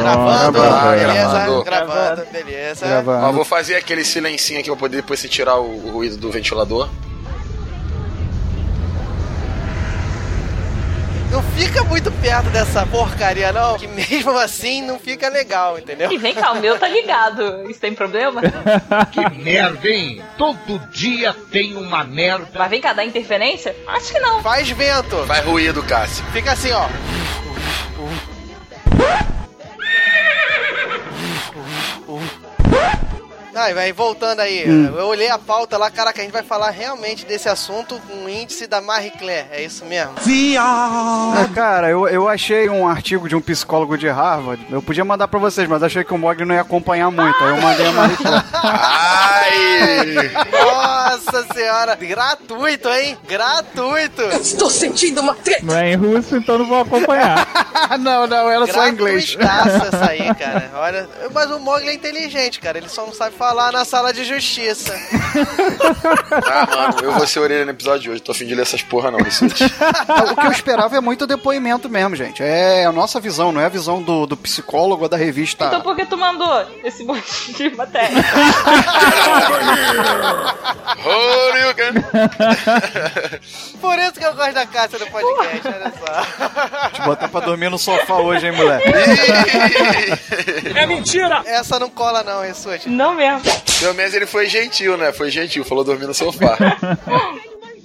gravando, gravando, beleza? gravando. Gravando, beleza. Gravando. Ó, vou fazer aquele silencinho aqui pra poder depois você tirar o, o ruído do ventilador. Não fica muito perto dessa porcaria, não, que mesmo assim não fica legal, entendeu? E vem cá, o meu tá ligado. Isso tem problema? Que merda, hein? Todo dia tem uma merda. Mas vem cá, dá interferência? Acho que não. Faz vento. Vai ruído, Cássio. Fica assim, ó. Ai, vai voltando aí. Eu olhei a pauta lá, caraca, a gente vai falar realmente desse assunto com o índice da Marie Claire. É isso mesmo? Ah, cara, eu, eu achei um artigo de um psicólogo de Harvard. Eu podia mandar pra vocês, mas achei que o Mogli não ia acompanhar muito. Aí eu mandei a Marie Claire. Ai! Nossa senhora, gratuito, hein? Gratuito. Estou sentindo uma treta. Não é em russo, então não vou acompanhar. não, não, era só em inglês. Essa aí, cara. Olha, mas o Mogli é inteligente, cara. Ele só não sabe falar na sala de justiça. Ah, mano, eu vou ser orelha no episódio de hoje. Tô afim de ler essas porra não, Rissuti. o que eu esperava é muito depoimento mesmo, gente. É a nossa visão, não é a visão do, do psicólogo ou da revista. Então por que tu mandou esse monte de matéria? Por isso que eu gosto da Cássia do podcast, olha só. Te botar pra dormir no sofá hoje, hein, moleque? É mentira! Essa não cola não, Rissuti. Não mesmo. Pelo menos ele foi gentil, né? Foi gentil, falou dormir no sofá.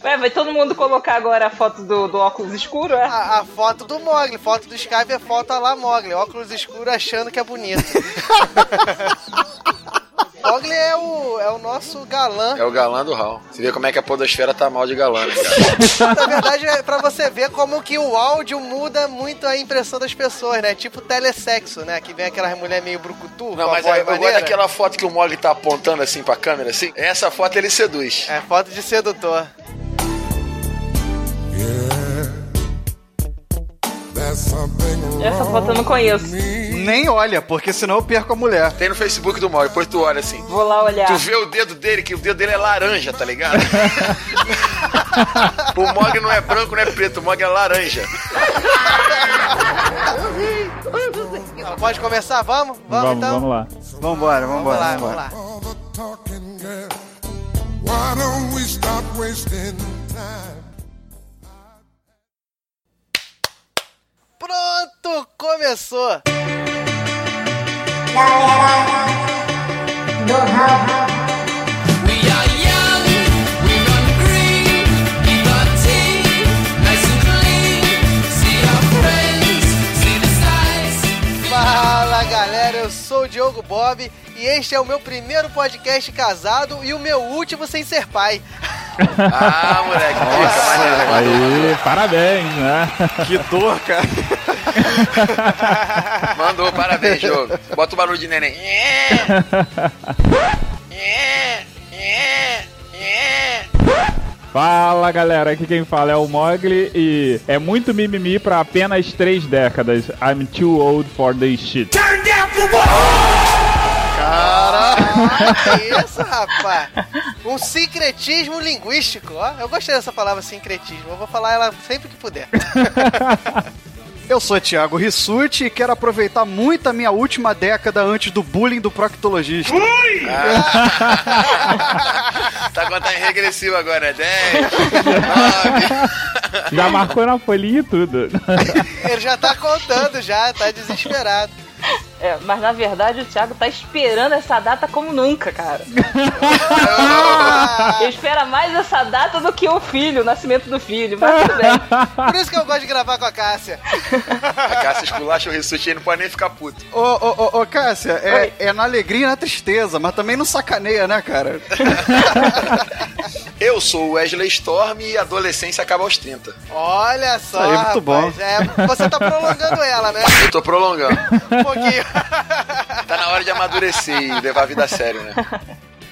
Ué, vai todo mundo colocar agora a foto do, do óculos escuro, é? A, a foto do Mogli, foto do Skype é foto lá Mogli, óculos escuros achando que é bonito. Mogli é o, é o nosso galã. É o galã do Hal. Você vê como é que a podosfera tá mal de galã, né, cara? Na verdade, é pra você ver como que o áudio muda muito a impressão das pessoas, né? Tipo telesexo, né? Que vem aquelas mulher meio brucutu. Não, com a mas voz aí, eu gosto daquela foto que o Mogli tá apontando assim pra câmera, assim. Essa foto ele seduz. É foto de sedutor. Essa foto eu não conheço. Nem olha, porque senão eu perco a mulher. Tem no Facebook do Mogli, depois tu olha assim. Vou lá olhar. Tu vê o dedo dele, que o dedo dele é laranja, tá ligado? o Mogli não é branco, não é preto, o Mogli é laranja. Pode começar? Vamos? Vamos, Vamos, então? vamos lá. Vambora, Vamos vambora. lá, vamos lá. talking, girl. Why don't we stop wasting time? Pronto, começou! Fala galera, eu sou o Diogo Bob e este é o meu primeiro podcast casado e o meu último sem ser pai. Ah, moleque, fica maneiro. Aí, parabéns, né? Que dor, cara. Mandou, parabéns, jogo. Bota o barulho de neném. Fala galera, aqui quem fala é o Mogli e é muito mimimi pra apenas três décadas. I'm too old for this shit. Que isso, rapaz? Um sincretismo linguístico, ó. Eu gostei dessa palavra sincretismo. Eu vou falar ela sempre que puder. Eu sou Thiago Rissuti e quero aproveitar muito a minha última década antes do bullying do proctologista. Tá contando em regressivo agora, é 10, 9. Já marcou na folhinha e tudo. Ele já tá contando, já, tá desesperado. É, mas na verdade o Thiago tá esperando essa data como nunca, cara. Ele espera mais essa data do que o filho, o nascimento do filho. Mas tudo bem. Por isso que eu gosto de gravar com a Cássia. A Cássia esculacha o ressuscite e não pode nem ficar puto. Ô, ô, ô, ô, Cássia, é, é na alegria e na tristeza, mas também não sacaneia, né, cara? Eu sou o Wesley Storm e a adolescência acaba aos 30. Olha só, Aí, muito bom. rapaz. É, você tá prolongando ela, né? Eu tô prolongando. Um pouquinho. Tá na hora de amadurecer e levar a vida a sério, né?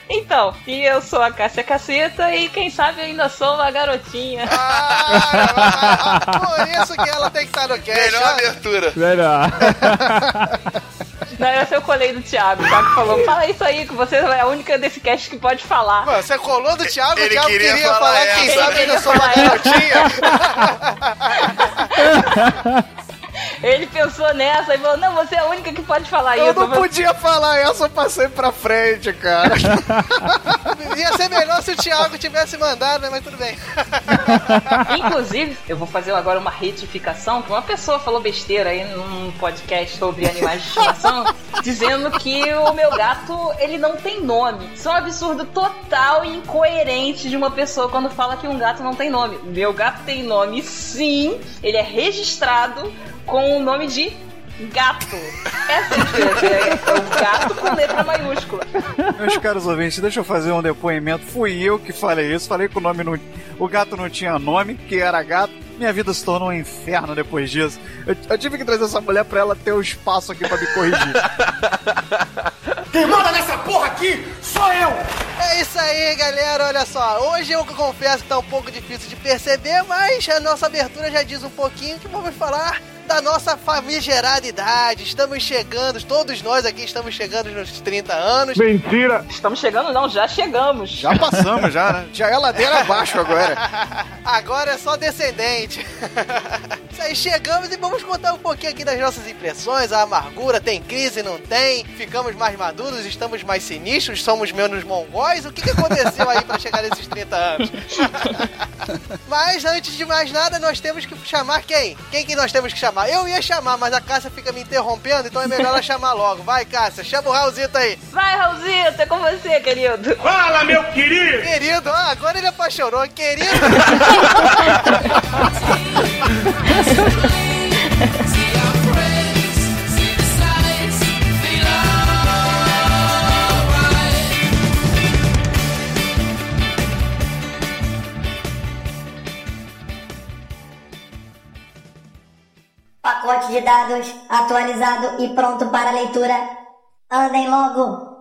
Então, e eu sou a Cássia Caceta e quem sabe eu ainda sou uma garotinha. Ah, por isso que ela tem que estar no cast. Melhor abertura. Melhor. Não, essa eu colei do Thiago. O Thiago falou: fala isso aí, que você é a única desse cast que pode falar. Pô, Você colou do Thiago, Ele o Thiago queria queria, falar falar, quem essa. sabe queria sou uma garotinha. Ele pensou nessa e falou: Não, você é a única que pode falar Eu isso. não podia falar essa, eu passei pra frente, cara. Ia ser melhor se o Thiago tivesse mandado, né? Mas tudo bem. Inclusive, eu vou fazer agora uma retificação, que uma pessoa falou besteira aí num podcast sobre animais de estimação, dizendo que o meu gato, ele não tem nome. Isso é um absurdo total e incoerente de uma pessoa quando fala que um gato não tem nome. Meu gato tem nome sim, ele é registrado com o nome de gato. Essa é a diferença, é o gato com letra maiúscula. Meus caros ouvintes, deixa eu fazer um depoimento. Fui eu que falei isso. Falei que o nome não. O gato não tinha nome, que era gato. Minha vida se tornou um inferno depois disso. Eu, eu tive que trazer essa mulher pra ela ter o espaço aqui pra me corrigir. Quem manda nessa porra aqui sou eu! É isso aí, galera. Olha só. Hoje eu confesso que tá um pouco difícil de perceber, mas a nossa abertura já diz um pouquinho que vamos falar da nossa famigerada idade. Estamos chegando, todos nós aqui estamos chegando nos 30 anos. Mentira! Estamos chegando, não, já chegamos. Já passamos, já, né? Já é ladeira abaixo agora. Agora é só descendente. Isso aí, chegamos e vamos contar um pouquinho aqui das nossas impressões, a amargura, tem crise, não tem, ficamos mais maduros, estamos mais sinistros, somos menos mongóis, o que, que aconteceu aí pra chegar nesses 30 anos? mas antes de mais nada, nós temos que chamar quem? Quem que nós temos que chamar? Eu ia chamar, mas a Cássia fica me interrompendo, então é melhor ela chamar logo. Vai, Cássia, chama o Raulzito aí. Vai, Raulzito, é com você, querido. Fala, meu querido! Querido, ah, agora ele apaixonou, querido. Pacote de dados atualizado e pronto para leitura. Andem logo!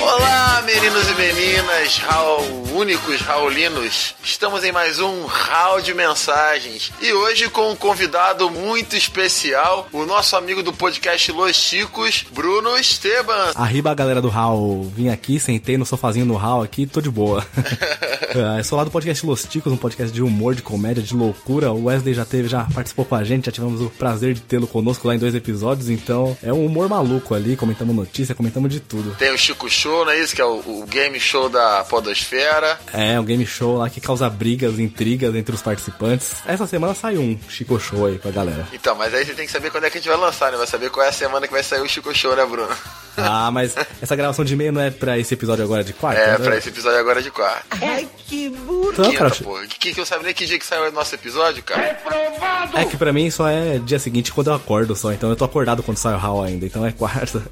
Olá, meninos e meninas, Raul, únicos raulinos. Estamos em mais um Raul de Mensagens. E hoje com um convidado muito especial, o nosso amigo do podcast Los Chicos, Bruno Esteban. Arriba a galera do HAL, vim aqui, sentei no sofazinho do HAL aqui, tô de boa. Eu sou lá do podcast Los Ticos, um podcast de humor, de comédia, de loucura. O Wesley já teve, já participou com a gente, já tivemos o prazer de tê-lo conosco lá em dois episódios, então é um humor maluco ali, comentamos notícia, comentamos de tudo. Tem o Chico Show, não é isso? Que é o, o game show da Podosfera. É, um game show lá que causa brigas, intrigas entre os participantes. Essa semana saiu um Chico Show aí pra galera. Então, mas aí você tem que saber quando é que a gente vai lançar, né? Vai saber qual é a semana que vai sair o Chico Show, né, Bruno? Ah, mas essa gravação de e-mail não é pra esse episódio agora de quarta? É, né? pra esse episódio agora de quarta. Então, cara, pô. Que, que eu sabia nem que dia que saiu o nosso episódio, cara? É que pra mim só é dia seguinte quando eu acordo só, então eu tô acordado quando sai o Hall ainda, então é quarta.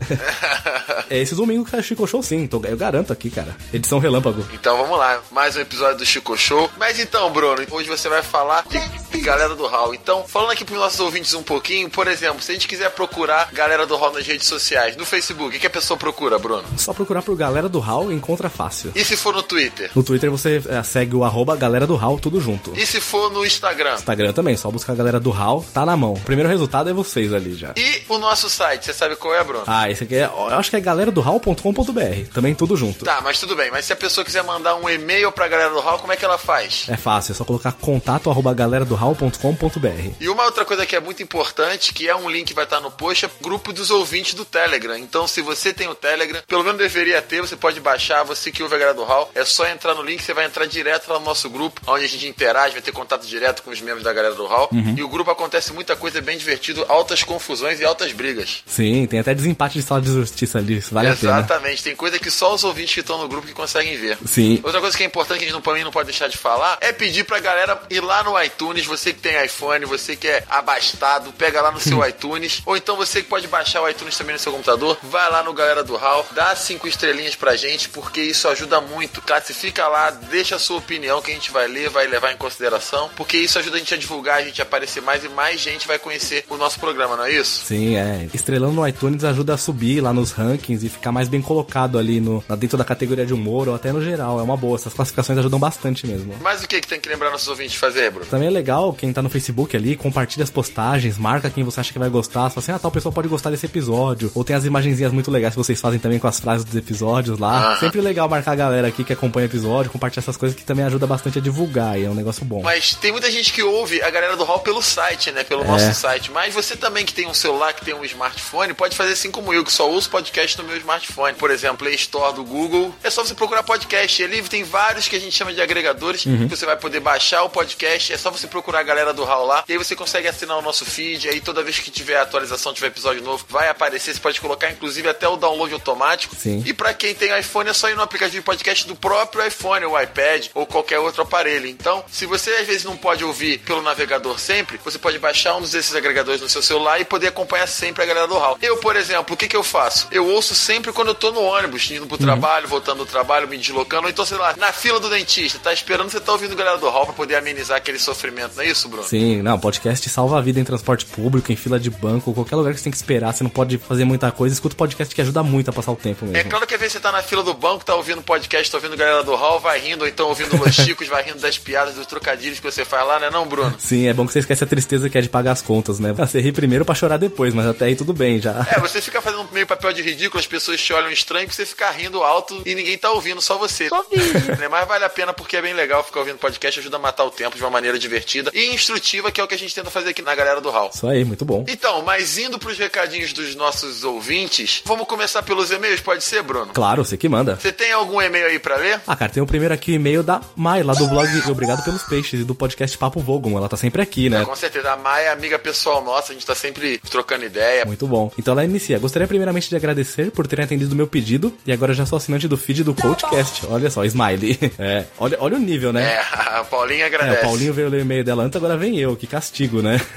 é esse domingo que é Chico Show sim, então eu garanto aqui, cara. Edição relâmpago. Então vamos lá, mais um episódio do Chico Show. Mas então, Bruno, hoje você vai falar de galera do Hall. Então, falando aqui pros nossos ouvintes um pouquinho, por exemplo, se a gente quiser procurar galera do Hall nas redes sociais, no Facebook, o que, que a pessoa procura, Bruno? Só procurar por galera do Hall encontra fácil. E se for no Twitter? No Twitter você é, segue o arroba galera do Hall, tudo junto. E se for no Instagram? Instagram também, só buscar a galera do Hall, tá na mão. O primeiro resultado é vocês ali já. E o nosso site, você sabe qual é, Bruno? Ah, esse aqui é, eu acho que é galera do Hall.com.br, também tudo junto. Tá, mas tudo bem. Mas se a pessoa quiser mandar um e-mail pra galera do Hall, como é que ela faz? É fácil, é só colocar contato arroba galera do Hall.com.br. E uma outra coisa que é muito importante, que é um link que vai estar no post, é grupo dos ouvintes do Telegram. Então, se você tem o Telegram, pelo menos deveria ter, você pode baixar, você que ouve a galera do Hall, é só entrar no link, você vai entrar direto lá no nosso grupo, onde a gente interage, vai ter contato direto com os membros da galera do Hall. Uhum. E o grupo acontece muita coisa bem divertido, altas confusões e altas brigas. Sim, tem até desempate de sala de justiça ali, isso vale a pena. Exatamente, tem coisa que só os ouvintes que estão no grupo que conseguem ver. Sim. Outra coisa que é importante que a gente não, pra mim não pode deixar de falar é pedir pra galera ir lá no iTunes, você que tem iPhone, você que é abastado, pega lá no seu iTunes, ou então você que pode baixar o iTunes também no seu computador, vai lá no Galera do Hall, dá cinco estrelinhas pra gente, porque isso ajuda muito. Classifica lá, deixa a sua opinião que a gente vai ler, vai levar em consideração, porque isso ajuda a gente a divulgar, a gente a aparecer mais e mais gente vai conhecer o nosso programa, não é isso? Sim, é. Estrelando no iTunes ajuda a subir lá nos rankings e ficar mais bem colocado ali no, dentro da categoria de humor ou até no geral. É uma boa. Essas classificações ajudam bastante mesmo. Mas o que, que tem que lembrar nossos ouvintes de fazer, Bruno? Também é legal quem tá no Facebook ali, compartilha as postagens, marca quem você acha que vai gostar. Fala assim, ah, tal pessoa pode gostar desse episódio. Ou tem as imagenzinhas muito legais que vocês fazem também com as frases dos episódios lá. Sempre legal marcar a galera aqui que acompanha o episódio, compartilhar essas coisas que também ajuda bastante a divulgar e é um negócio bom. Mas tem muita gente que ouve a galera do Hall pelo site, né? Pelo É. nosso site. Mas você também que tem um celular, que tem um smartphone, pode fazer assim como eu, que só uso podcast no meu smartphone. Por exemplo, Play Store do Google. É só você procurar podcast. Ali tem vários que a gente chama de agregadores. Uhum. que Você vai poder baixar o podcast. É só você procurar a galera do Hall lá. E aí você consegue assinar o nosso feed. Aí toda vez que tiver atualização, tiver episódio novo, vai aparecer. Você pode colocar, inclusive, até o download automático. Sim. E pra quem tem iPhone, é só ir no aplicativo de podcast do próprio iPhone, ou iPad, ou qualquer outro aparelho. Então, se você às vezes não pode ouvir pelo navegador sempre, você pode baixar um desses agregadores no seu celular e poder acompanhar sempre a galera do Hall. Eu, por exemplo, o que, que eu faço? Eu ouço sempre quando eu tô no ônibus, indo pro trabalho, voltando do trabalho, me deslocando, ou então, sei lá, na fila do dentista, tá esperando você tá ouvindo a galera do Hall pra poder amenizar aquele sofrimento, não é isso, Bruno? Sim, não, podcast salva a vida em transporte público, em fila de banco, qualquer lugar que você tem que esperar, você não pode fazer muita coisa, escuta o podcast que ajuda muito a passar o tempo mesmo. É claro que às vezes você tá na fila do banco, tá ouvindo podcast, tá ouvindo a galera do Hall, vai rindo, ou então ouvindo Los Chicos, vai rindo das piadas, dos trocadilhos que você faz lá, né não, Bruno? Sim, é bom que você esquece a tristeza que é de pagar as contas, né? Você ri primeiro pra chorar depois, mas até aí tudo bem já. É, você fica fazendo meio papel de ridículo, as pessoas te olham estranho pra você ficar rindo alto e ninguém tá ouvindo, só você. Só né? Mas vale a pena porque é bem legal ficar ouvindo podcast, ajuda a matar o tempo de uma maneira divertida e instrutiva, que é o que a gente tenta fazer aqui na galera do Hall. Isso aí, muito bom. Então, mas indo pros recadinhos dos nossos ouvintes, vamos começar pelos e-mails, pode ser, Bruno? Claro, você que manda. Você tem algum e-mail aí pra ler? Ah, cara, tem o primeiro aqui, o e-mail da Mai, lá do blog Obrigado pelos Peixes e do podcast Papo Vogon. Ela tá sempre aqui, né? Com certeza, a Maia é amiga pessoal nossa, a gente tá sempre trocando ideia. Muito bom. Então ela inicia. Gostaria primeiramente de agradecer por terem atendido o meu pedido e agora já sou assinante do feed do Coachcast. Olha só, Smiley. É, olha, olha o nível, né? É, a Paulinha É, agradece. o Paulinho veio ler o e-mail dela antes, agora vem eu, que castigo, né?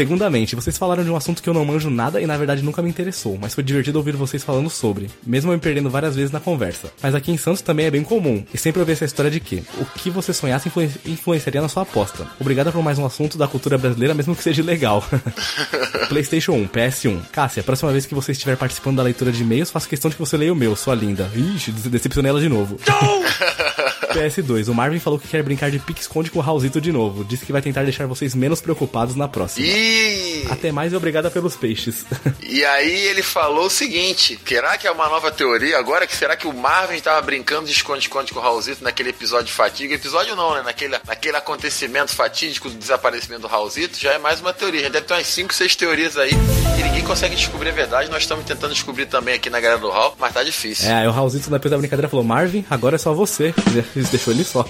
Segundamente, vocês falaram de um assunto que eu não manjo nada e na verdade nunca me interessou, mas foi divertido ouvir vocês falando sobre, mesmo me perdendo várias vezes na conversa. Mas aqui em Santos também é bem comum, e sempre ouvi essa história de que o que você sonhasse influen- influenciaria na sua aposta. Obrigado por mais um assunto da cultura brasileira, mesmo que seja legal. PlayStation 1, PS1. Cássia, próxima vez que você estiver participando da leitura de e-mails, faço questão de que você leia o meu, sua linda. Ixi, dece- decepcionei ela de novo. PS2, o Marvin falou que quer brincar de pique-esconde com o Raulzito de novo. Disse que vai tentar deixar vocês menos preocupados na próxima. E... Até mais e obrigada pelos peixes. E aí ele falou o seguinte: será que é uma nova teoria agora? Que será que o Marvin estava brincando de esconde-esconde com o Raulzito naquele episódio de fatiga? Episódio não, né? Naquele, naquele acontecimento fatídico do desaparecimento do Raulzito, já é mais uma teoria. Já deve ter umas 5, 6 teorias aí e ninguém consegue descobrir a verdade. Nós estamos tentando descobrir também aqui na galera do Hall, mas tá difícil. É, o Raulzito depois da brincadeira falou: Marvin, agora é só você. Isso deixou ele só.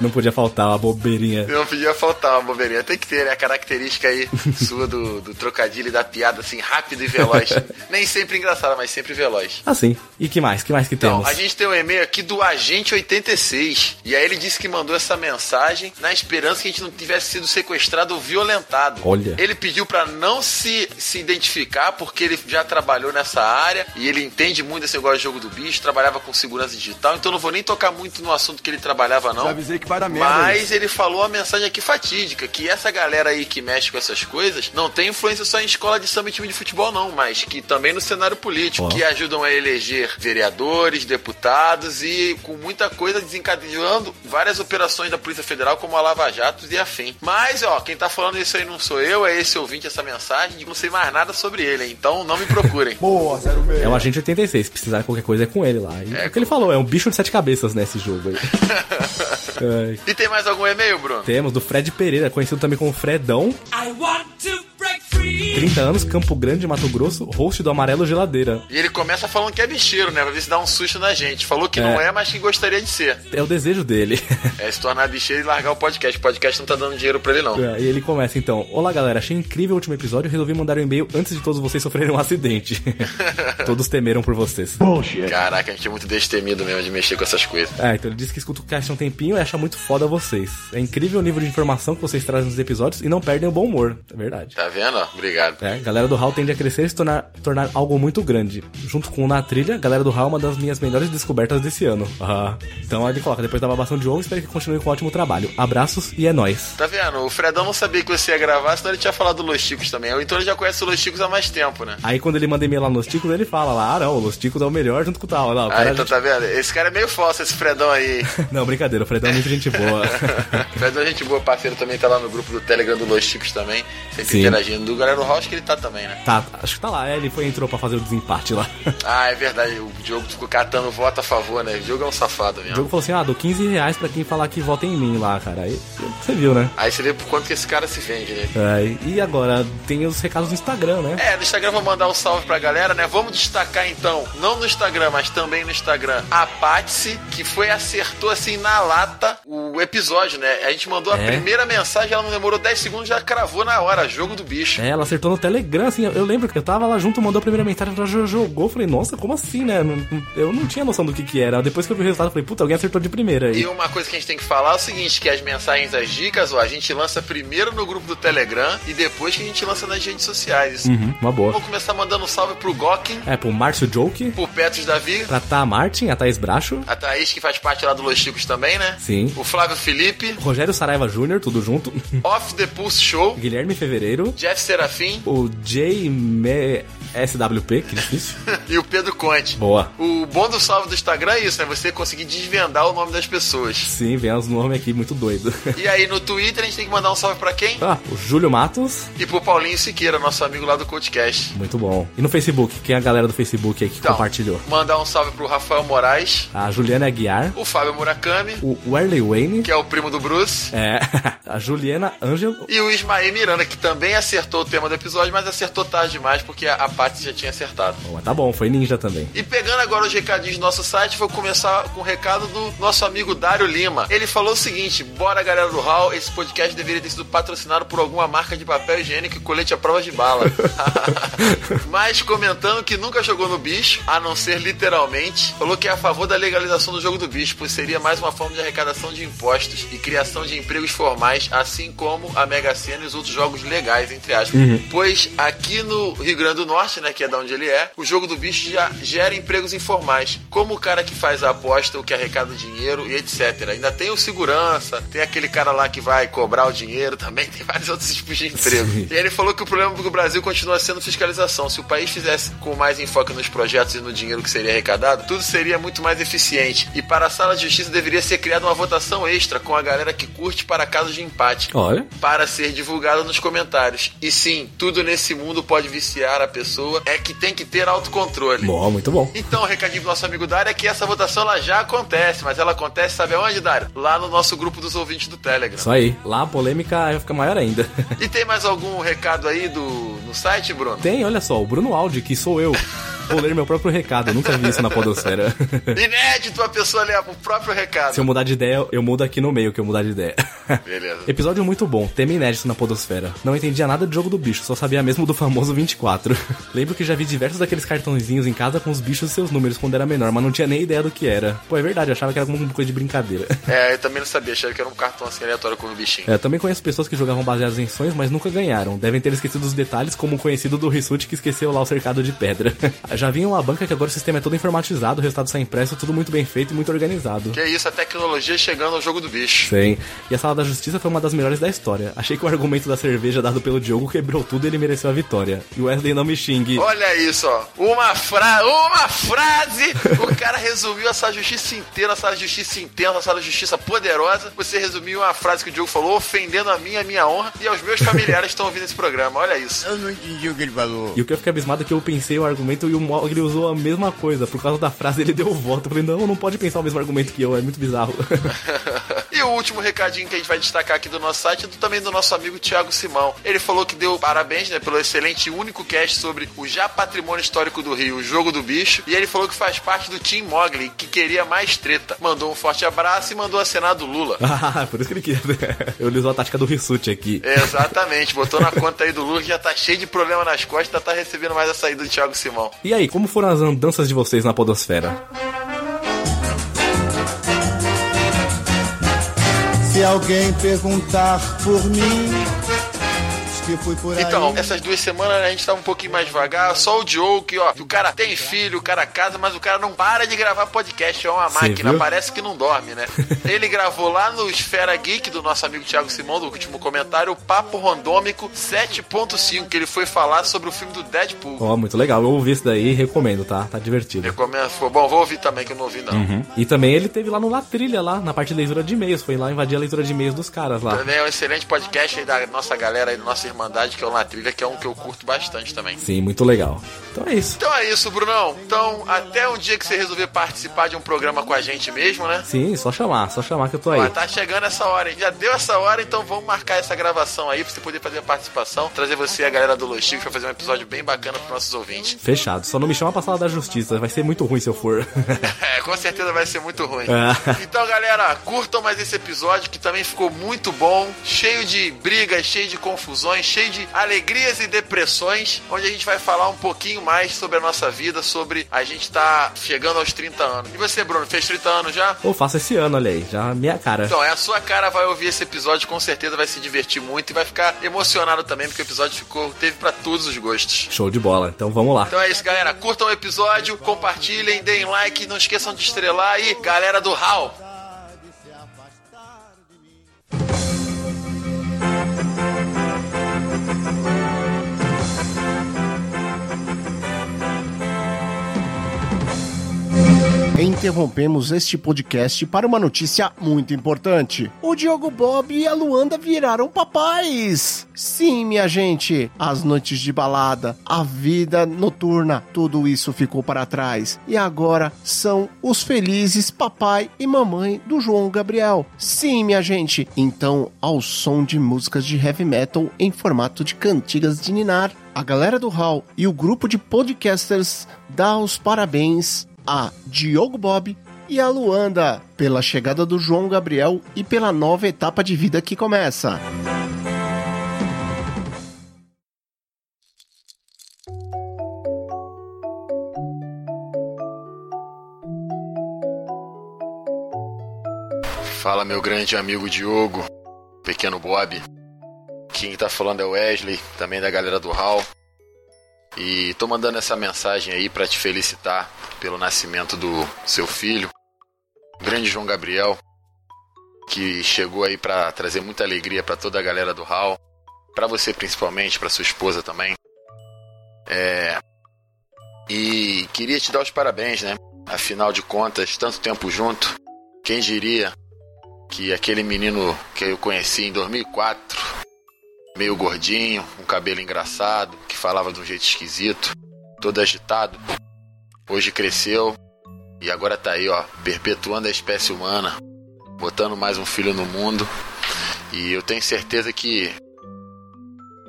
Não podia faltar uma bobeirinha. Não podia faltar uma bobeirinha. Tem que ter, né? A característica aí sua do, do trocadilho e da piada, assim, rápido e veloz. Nem sempre engraçada, mas sempre veloz. Assim. E que mais? Que mais que Então, temos? a gente tem um e-mail aqui do Agente 86. E aí ele disse que mandou essa mensagem na esperança que a gente não tivesse sido sequestrado ou violentado. Olha. Ele pediu pra não se, se identificar porque ele já trabalhou nessa área e ele entende muito desse negócio de jogo do bicho, trabalhava com segurança digital, então não vou nem tocar muito no assunto que ele trabalhava não. Já avisei que vai dar merda. Mas ele falou a mensagem aqui fatídica, que essa galera aí que mexe com essas coisas não tem influência só em escola de samba e time de futebol não, mas que também no cenário político, que ajudam a eleger vereadores, deputados e com muita coisa desencadeando várias operações da Polícia Federal como a Lava Jato e afim. Mas, ó, quem tá falando isso aí não sou eu, é esse ouvinte essa mensagem, não sei mais nada sobre ele, hein? então não me procurem. Boa, 06. É o Agente 86. Se precisar de qualquer coisa é com ele lá. E É, o que ele falou, é um bicho de sete cabeças nesse jogo aí. E tem mais algum e-mail, Bruno? Temos do Fred Pereira, conhecido também como Fredão. 30 anos, Campo Grande, Mato Grosso, host do Amarelo Geladeira. E ele começa falando que é bicheiro, né? Pra ver se dá um susto na gente. Falou que É. não é, mas que gostaria de ser. É o desejo dele. É se tornar bicheiro e largar o podcast. O podcast não tá dando dinheiro pra ele, não. É, e ele começa então: Olá galera, achei incrível o último episódio resolvi mandar um e-mail antes de todos vocês sofrerem um acidente. todos temeram por vocês. Caraca, a gente é muito destemido mesmo de mexer com essas coisas. É, então ele disse que escuta o cast há um tempinho e acha muito foda vocês. É incrível o nível de informação que vocês trazem nos episódios e não perdem o bom humor. É verdade. Tá vendo? Obrigado. É, galera do HAL tende a crescer e se tornar, tornar algo muito grande. Junto com o Na Trilha, galera do HAL é uma das minhas melhores descobertas desse ano. Ah. Então ele coloca, depois da babação de ovo, espero que continue com um ótimo trabalho. Abraços e é nóis. Tá vendo? O Fredão não sabia que você ia gravar, senão ele tinha falado do Los Chicos também. Então ele já conhece o Los Chicos há mais tempo, né? Aí quando ele manda e-mail lá nos Ticos, ele fala lá, ah não, o Los Ticos é o melhor junto com o tal. Não, o Ah, então tá vendo? Esse cara é meio falso, esse Fredão aí. Não, brincadeira, o Fredão é muito gente boa. Fredão é gente boa, parceiro, também tá lá no grupo do Telegram do Los Chicos também, sempre Sim. interagindo. Do Galera do House que ele tá também, né? tá, acho que tá lá, é, ele foi, entrou pra fazer o desempate lá. Ah, é verdade, o Diogo ficou catando voto a favor, né? O Diogo é um safado O mesmo. jogo falou assim, ah, dou 15 reais pra quem falar que vota em mim lá, cara. Aí você viu, né? Aí você vê por quanto que esse cara se vende, né? É, e agora tem os recados no Instagram, né? É, no Instagram vou mandar um salve pra galera, né? Vamos destacar então, não no Instagram, mas também no Instagram, a Patsy, que foi acertou assim na lata o episódio, né? A gente mandou a É. primeira mensagem, ela não demorou 10 segundos, já cravou na hora, jogo do bicho. É, ela acertou no Telegram, assim, eu lembro que eu tava lá junto, mandou a primeira mensagem, ela já jogou, falei, nossa, como assim, né? Eu não tinha noção do que que era. Depois que eu vi o resultado, eu falei, puta, alguém acertou de primeira aí. E uma coisa que a gente tem que falar é o seguinte, que as mensagens, as dicas, ó, a gente lança primeiro no grupo do Telegram e depois que a gente lança nas redes sociais. Uhum, uma boa. Vou começar mandando um salve pro Gokin, É, pro Márcio Joke, pro Petros Davi, pra Tá Martin, a Thaís Bracho, a Thaís, que faz parte lá do Los Chicos também, né? sim. O Flávio Felipe, Rogério Saraiva Jr., tudo junto. Off the Pulse Show, Guilherme Fevereiro, Jeff Serafim o J Me SWP, que difícil. e o Pedro Conte. Boa. O bom do salve do Instagram é isso, né? Você conseguir desvendar o nome das pessoas. Sim, vem os nomes aqui muito doido. E aí no Twitter a gente tem que mandar um salve pra quem? ah, o Júlio Matos, E pro Paulinho Siqueira, nosso amigo lá do Coachcast. muito bom. E no Facebook, quem é a galera do Facebook aí que Então, compartilhou? Mandar um salve pro Rafael Moraes, A Juliana Aguiar, o Fábio Murakami, o Werley Wayne, que é o primo do Bruce, é, a Juliana Angel, e o Ismael Miranda, que também acertou o tema do episódio, mas acertou tarde demais porque a, a Paty já tinha acertado. Bom, mas tá bom, foi ninja também. E pegando agora os recadinhos do nosso site, vou começar com o recado do nosso amigo Dário Lima. Ele falou o seguinte: bora galera do Hall, esse podcast deveria ter sido patrocinado por alguma marca de papel higiênico e colete à prova de bala. Mas comentando que nunca jogou no bicho, a não ser literalmente, falou que é a favor da legalização do jogo do bicho, pois seria mais uma forma de arrecadação de impostos e criação de empregos formais, assim como a Mega Sena e os outros jogos legais, entre aspas. Pois aqui no Rio Grande do Norte, né, que é da onde ele é, o jogo do bicho já gera empregos informais, como o cara que faz a aposta, o que arrecada o dinheiro e etc. Ainda tem o segurança, tem aquele cara lá que vai cobrar o dinheiro também, tem vários outros tipos de emprego. Sim. E ele falou que o problema do Brasil continua sendo fiscalização. Se o país fizesse com mais enfoque nos projetos e no dinheiro que seria arrecadado, tudo seria muito mais eficiente. E para a sala de justiça deveria ser criada uma votação extra com a galera que curte para casos de empate. Olha, Para ser divulgada nos comentários. E sim, tudo nesse mundo pode viciar a pessoa, é que tem que ter autocontrole. bom, muito bom. Então, o recadinho do nosso amigo Dário é que essa votação ela já acontece, mas ela acontece, sabe aonde, Dário? Lá no nosso grupo dos ouvintes do Telegram. Isso aí. Lá a polêmica vai ficar maior ainda. E tem mais algum recado aí do, no site, Bruno? Tem, olha só, o Bruno Aldi, que sou eu. Vou ler meu próprio recado, eu nunca vi isso na podosfera. Inédito a pessoa ler o próprio recado. Se eu mudar de ideia, eu mudo aqui no meio que eu mudar de ideia. Beleza. Episódio muito bom, tema inédito na podosfera. Não entendia nada do jogo do bicho, só sabia mesmo do famoso 24. Lembro que já vi diversos daqueles cartãozinhos em casa com os bichos e seus números quando era menor, mas não tinha nem ideia do que era. Pô, é verdade, eu achava que era alguma coisa de brincadeira. É, eu também não sabia, achava que era um cartão assim aleatório com o bichinho. É, também conheço pessoas que jogavam baseadas em sonhos, mas nunca ganharam. Devem ter esquecido os detalhes, como o conhecido do Rissuti que esqueceu lá o cercado de pedra. Já vinha uma banca que agora o sistema é todo informatizado, o resultado sai impresso, tudo muito bem feito e muito organizado. Que é isso, a tecnologia chegando ao jogo do bicho. Sim. E a Sala da Justiça foi uma das melhores da história. Achei que o argumento da cerveja dado pelo Diogo quebrou tudo e ele mereceu a vitória. E o Wesley não me xingue. Olha isso, ó. Uma, fra uma frase! O cara resumiu a sala de justiça inteira, a sala de justiça intensa, a sala de justiça poderosa. Você resumiu uma frase que o Diogo falou, ofendendo a mim, a minha honra e aos meus familiares que estão ouvindo esse programa. Olha isso. Eu não entendi o que ele falou. E o que eu fiquei abismado é que eu pensei o argumento e o Mogli usou a mesma coisa. Por causa da frase, ele deu o voto. Eu falei, não, não pode pensar o mesmo argumento que eu, é muito bizarro. E o último recadinho que a gente vai destacar aqui do nosso site é do, também do nosso amigo Thiago Simão. Ele falou que deu parabéns né, pelo excelente e único cast sobre o já patrimônio histórico do Rio, o jogo do bicho. E ele falou que faz parte do Team Mogli, que queria mais treta. Mandou um forte abraço e mandou acenar do Lula. ah, por isso que ele quis. Eu usou a tática do Rissuti aqui. Exatamente, botou na conta aí do Lula que já tá cheio de problema nas costas, tá recebendo mais a saída do Thiago Simão. E aí, como foram as andanças de vocês na podosfera? Se alguém perguntar por mim, que fui por aí. Então, essas duas semanas a gente tava um pouquinho mais devagar. Só o Diogo, que ó, que o cara tem filho, o cara casa, mas o cara não para de gravar podcast. É uma Cê máquina, viu? parece que não dorme, né? Ele gravou lá no Esfera Geek do nosso amigo Thiago Simão, do último comentário, o Papo Randômico 7.5, que ele foi falar sobre o filme do Deadpool. Ó, muito legal. Eu ouvi isso daí e recomendo, tá? Tá divertido. Recomendo, foi bom, vou ouvir também, que eu não ouvi não. Uhum. E também ele teve lá no La Trilha, lá, na parte de leitura de e-mails. Foi lá invadir a leitura de e-mails dos caras lá. Também é um excelente podcast aí da nossa galera aí, da nossa Irmandade, que é o Na Trilha, que é um que eu curto bastante também. Sim, muito legal. Então é isso. Então é isso, Brunão. Então, até um dia que você resolver participar de um programa com a gente mesmo, né? Sim, só chamar, só chamar que eu tô aí. Tá chegando essa hora, hein? Já deu essa hora, então vamos marcar essa gravação aí pra você poder fazer a participação, trazer você e a galera do Los Chicos pra fazer um episódio bem bacana pros nossos ouvintes. Fechado. Só não me chama pra sala da justiça. Vai ser muito ruim se eu for. É, com certeza vai ser muito ruim. É. Então, galera, curtam mais esse episódio que também ficou muito bom, cheio de brigas, cheio de confusões, cheio de alegrias e depressões, onde a gente vai falar um pouquinho mais sobre a nossa vida, sobre a gente tá chegando aos 30 anos. E você, Bruno, fez 30 anos já? Ou faço esse ano, olha aí. Já minha cara. Então, é a sua cara vai ouvir esse episódio, com certeza vai se divertir muito e vai ficar emocionado também, porque o episódio ficou, teve pra todos os gostos. Show de bola. Então vamos lá. Então é isso, galera. Curtam o episódio, compartilhem, deem like, não esqueçam de estrelar e galera do HAL. Interrompemos este podcast para uma notícia muito importante. O Diogo Bob e a Luanda viraram papais. Sim, minha gente, as noites de balada, a vida noturna, tudo isso ficou para trás. E agora são os felizes papai e mamãe do João Gabriel. Sim, minha gente. Então, ao som de músicas de heavy metal em formato de cantigas de ninar, a galera do Hall e o grupo de podcasters dá os parabéns a Diogo Bob e a Luanda pela chegada do João Gabriel e pela nova etapa de vida que começa. Fala, meu grande amigo Diogo, pequeno Bob. Quem tá falando é o Wesley, também da galera do HAL. E tô mandando essa mensagem aí para te felicitar pelo nascimento do seu filho, o grande João Gabriel, que chegou aí para trazer muita alegria para toda a galera do HAL, para você principalmente, para sua esposa também. É... E queria te dar os parabéns, né? Afinal de contas, tanto tempo junto. Quem diria que aquele menino que eu conheci em 2004, meio gordinho, com cabelo engraçado, que falava de um jeito esquisito, todo agitado, hoje cresceu e agora tá aí, ó, perpetuando a espécie humana, botando mais um filho no mundo. E eu tenho certeza que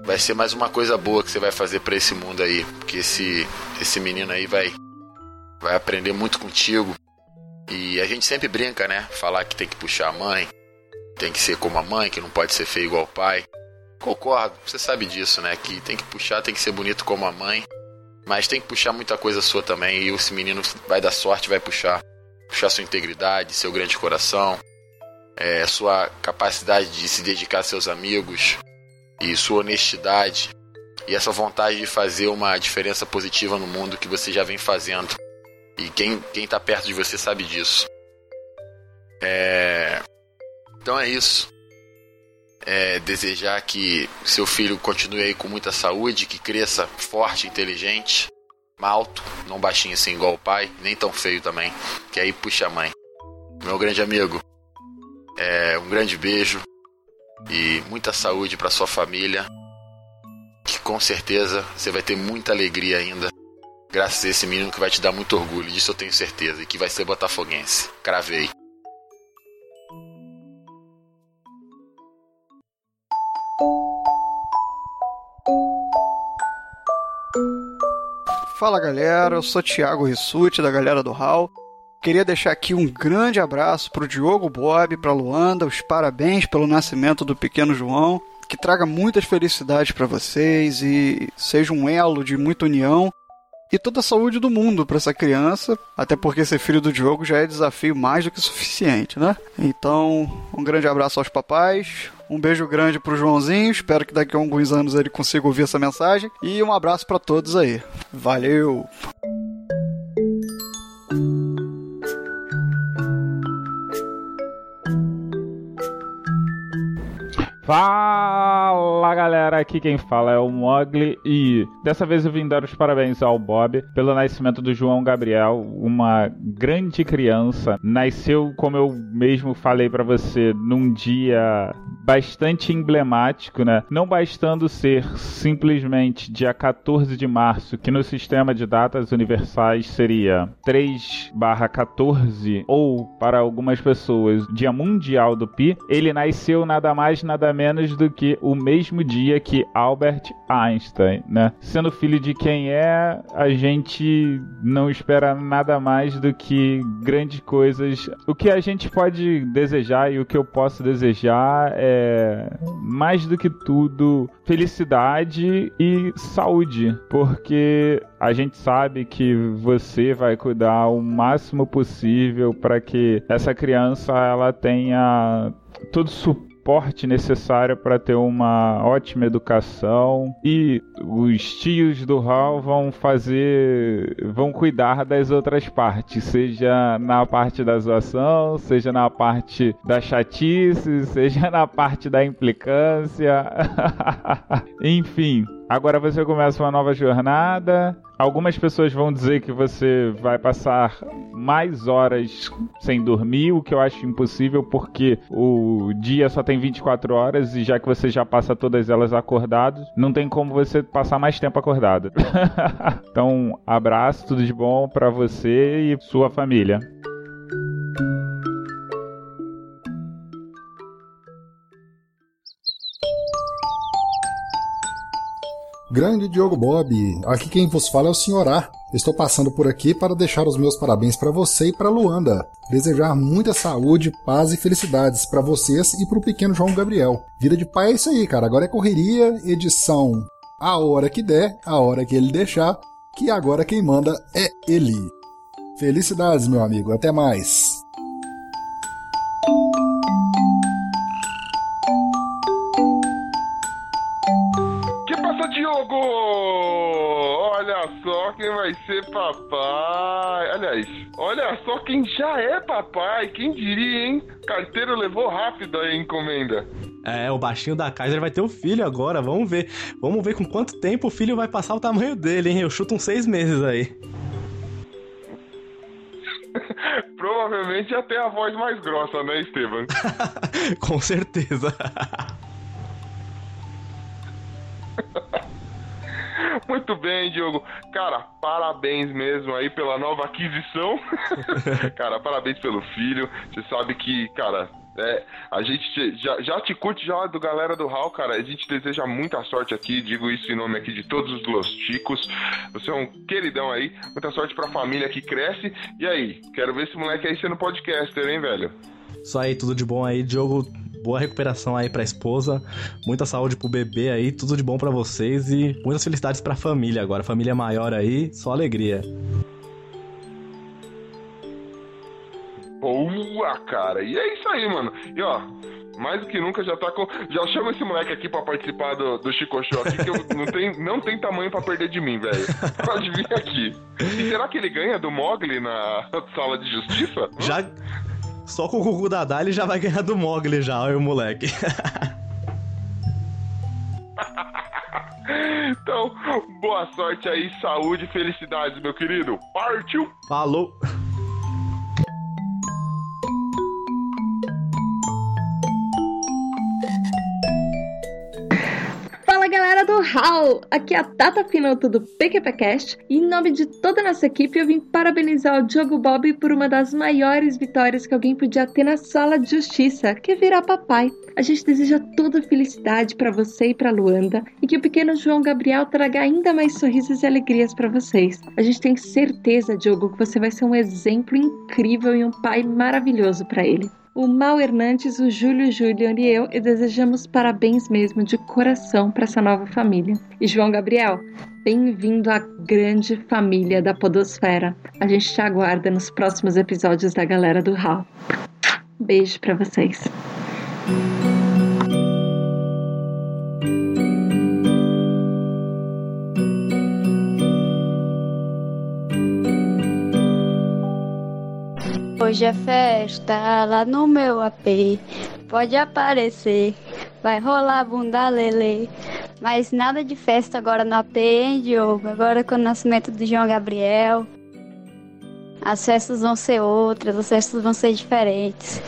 vai ser mais uma coisa boa que você vai fazer para esse mundo aí, porque esse esse menino aí vai vai aprender muito contigo. E a gente sempre brinca, né? Falar que tem que puxar a mãe, tem que ser como a mãe, que não pode ser feio igual o pai. Concordo, você sabe disso, né? Que tem que puxar, tem que ser bonito como a mãe, mas tem que puxar muita coisa sua também. E esse menino vai dar sorte, vai puxar, puxar sua integridade, seu grande coração, é, sua capacidade de se dedicar a seus amigos e sua honestidade e essa vontade de fazer uma diferença positiva no mundo que você já vem fazendo. E quem, quem tá perto de você sabe disso. É... Então é isso. É desejar que seu filho continue aí com muita saúde, que cresça forte, inteligente, alto, não baixinho assim igual o pai, nem tão feio também, que aí puxa a mãe. Meu grande amigo, é um grande beijo e muita saúde para sua família, que com certeza você vai ter muita alegria ainda graças a esse menino que vai te dar muito orgulho, disso eu tenho certeza, e que vai ser botafoguense. Cravei. Fala galera, eu sou Thiago Rissuti da galera do HAL. Queria deixar aqui um grande abraço pro Diogo Bob, pra Luanda, os parabéns pelo nascimento do pequeno João. Que traga muitas felicidades para vocês e seja um elo de muita união e toda a saúde do mundo para essa criança, até porque ser filho do Diogo já é desafio mais do que suficiente, né? Então, um grande abraço aos papais, um beijo grande pro Joãozinho, espero que daqui a alguns anos ele consiga ouvir essa mensagem e um abraço para todos aí. Valeu! Fala galera, aqui quem fala é o Mogli e dessa vez eu vim dar os parabéns ao Bob pelo nascimento do João Gabriel, uma grande criança. Nasceu, como eu mesmo falei para você, num dia bastante emblemático, né? Não bastando ser simplesmente dia 14 de março, que no sistema de datas universais seria 3/14 ou para algumas pessoas, Dia Mundial do Pi, ele nasceu nada mais nada menos do que o mesmo dia que Albert Einstein, né? Sendo filho de quem é, a gente não espera nada mais do que grandes coisas. O que a gente pode desejar e o que eu posso desejar é mais do que tudo felicidade e saúde, porque a gente sabe que você vai cuidar o máximo possível para que essa criança ela tenha todo suporte suporte necessário para ter uma ótima educação e os tios do Hal vão fazer, vão cuidar das outras partes, seja na parte da zoação, seja na parte da chatice, seja na parte da implicância, enfim. Agora você começa uma nova jornada. Algumas pessoas vão dizer que você vai passar mais horas sem dormir, o que eu acho impossível porque o dia só tem 24 horas e já que você já passa todas elas acordado, não tem como você passar mais tempo acordado. então, abraço, tudo de bom para você e sua família. Grande Diogo Bob, aqui quem vos fala é o. A. Estou passando por aqui para deixar os meus parabéns para você e para Luanda. Desejar muita saúde, paz e felicidades para vocês e para o pequeno João Gabriel. Vida de pai é isso aí, cara. Agora é correria, edição a hora que der, a hora que ele deixar, que agora quem manda é ele. Felicidades, meu amigo. Até mais. Só quem vai ser papai. Aliás, olha só quem já é papai. Quem diria, hein? Carteiro levou rápido a encomenda. É, o baixinho da Kaiser vai ter um filho agora, vamos ver. Vamos ver com quanto tempo o filho vai passar o tamanho dele, hein? Eu chuto uns seis meses aí. Provavelmente já tem a voz mais grossa, né, Esteban? com certeza. Muito bem, Diogo. Cara, parabéns mesmo aí pela nova aquisição. cara, parabéns pelo filho. Você sabe que, cara, é, a gente te- já, já te curte já do galera do Hall, cara. A gente deseja muita sorte aqui, digo isso em nome aqui de todos os Los Ticos. Você é um queridão aí, muita sorte pra família que cresce. E aí, quero ver esse moleque aí sendo podcaster, hein, velho? Isso aí, tudo de bom aí, Diogo. Boa recuperação aí pra esposa. Muita saúde pro bebê aí, tudo de bom pra vocês e muitas felicidades pra família agora. Família maior aí, só alegria. Boa, cara. E é isso aí, mano. E ó, mais do que nunca já tá com. Já chama esse moleque aqui pra participar do, do Chico Show aqui, que eu não tem, não tem tamanho pra perder de mim, velho. Pode vir aqui. E será que ele ganha do Mogli na sala de justiça? Já. Só com o Gugu Dadá ele já vai ganhar do Mogli já, olha o moleque. Então, boa sorte aí, saúde e felicidades, meu querido. Partiu! Falou! HAL! Aqui é a Tata Pinoto do PQPcast e em nome de toda a nossa equipe eu vim parabenizar o Diogo Bob por uma das maiores vitórias que alguém podia ter na sala de justiça, que é virar papai. A gente deseja toda felicidade para você e para Luanda e que o pequeno João Gabriel traga ainda mais sorrisos e alegrias para vocês. A gente tem certeza, Diogo, que você vai ser um exemplo incrível e um pai maravilhoso para ele. O Mal Hernandes, o Júlio Júnior e eu, e desejamos parabéns mesmo de coração para essa nova família. E João Gabriel, bem-vindo à grande família da Podosfera. A gente te aguarda nos próximos episódios da Galera do HAL. Beijo para vocês. Hoje é festa lá no meu AP. Pode aparecer, vai rolar bunda lele. Mas nada de festa agora no AP, hein, Diogo? Agora com o nascimento do João Gabriel. As festas vão ser outras, as festas vão ser diferentes.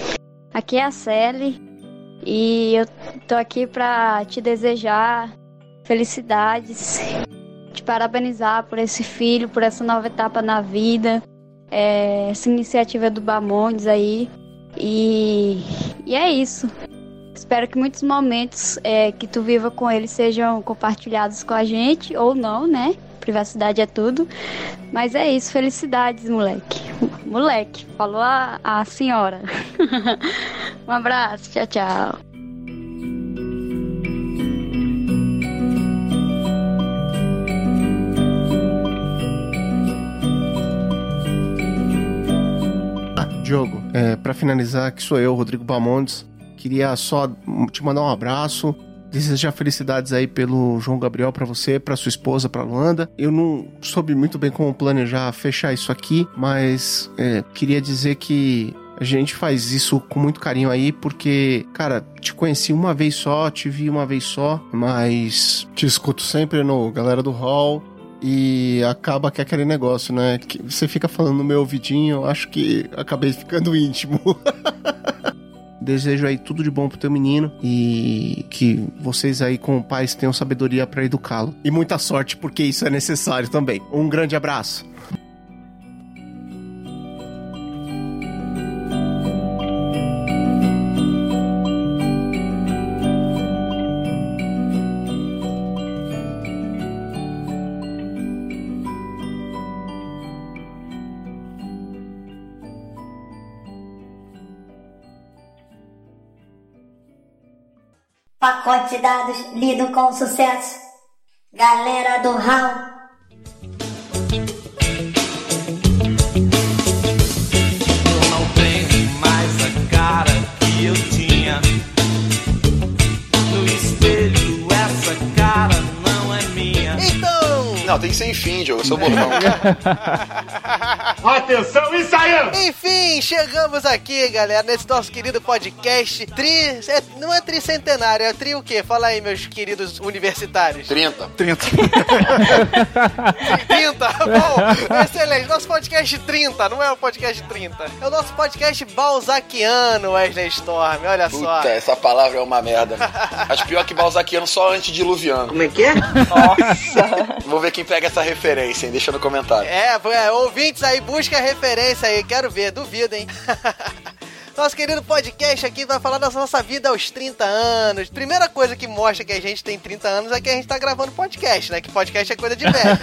Aqui é a Sally e eu tô aqui pra te desejar felicidades, te parabenizar por esse filho, por essa nova etapa na vida é, essa iniciativa do Bamondes aí. E, e é isso. Espero que muitos momentos é, que tu viva com ele sejam compartilhados com a gente, ou não, né? Privacidade é tudo. Mas é isso, felicidades, moleque. Moleque, falou a, a senhora. um abraço, tchau, tchau. Diogo, é, para finalizar, que sou eu, Rodrigo Bamondes. Queria só te mandar um abraço, desejar felicidades aí pelo João Gabriel para você, para sua esposa, para Luanda. Eu não soube muito bem como planejar fechar isso aqui, mas é, queria dizer que a gente faz isso com muito carinho aí, porque, cara, te conheci uma vez só, te vi uma vez só, mas te escuto sempre no Galera do Hall. E acaba que é aquele negócio, né? Que você fica falando no meu ouvidinho, eu acho que acabei ficando íntimo. Desejo aí tudo de bom pro teu menino e que vocês aí como pais tenham sabedoria para educá-lo. E muita sorte, porque isso é necessário também. Um grande abraço. De dados lido com sucesso. Galera do HAL. Eu não tenho mais a cara que eu tinha. No espelho, essa cara não é minha. Então. Não, tem que ser enfim, Diogo. Eu sou bobão. Atenção, ensaiando! Enfim, chegamos aqui, galera, nesse nosso querido podcast tri... é- não é tricentenário, é tri o quê? Fala aí, meus queridos universitários. 30. 30. 30, bom, excelente. Nosso podcast 30, não é o podcast 30. É o nosso podcast balzaquiano, Wesley Storm, olha só. Puta, essa palavra é uma merda. Acho pior que balzaquiano só antes diluviano. Como é que é? Nossa! Vou ver quem pega essa referência, hein? Deixa no comentário. É, é, ouvintes aí, busca a referência aí, quero ver, duvido, hein? Nosso querido podcast aqui vai falar da nossa vida aos 30 anos. Primeira coisa que mostra que a gente tem 30 anos é que a gente tá gravando podcast, né? Que podcast é coisa de velho.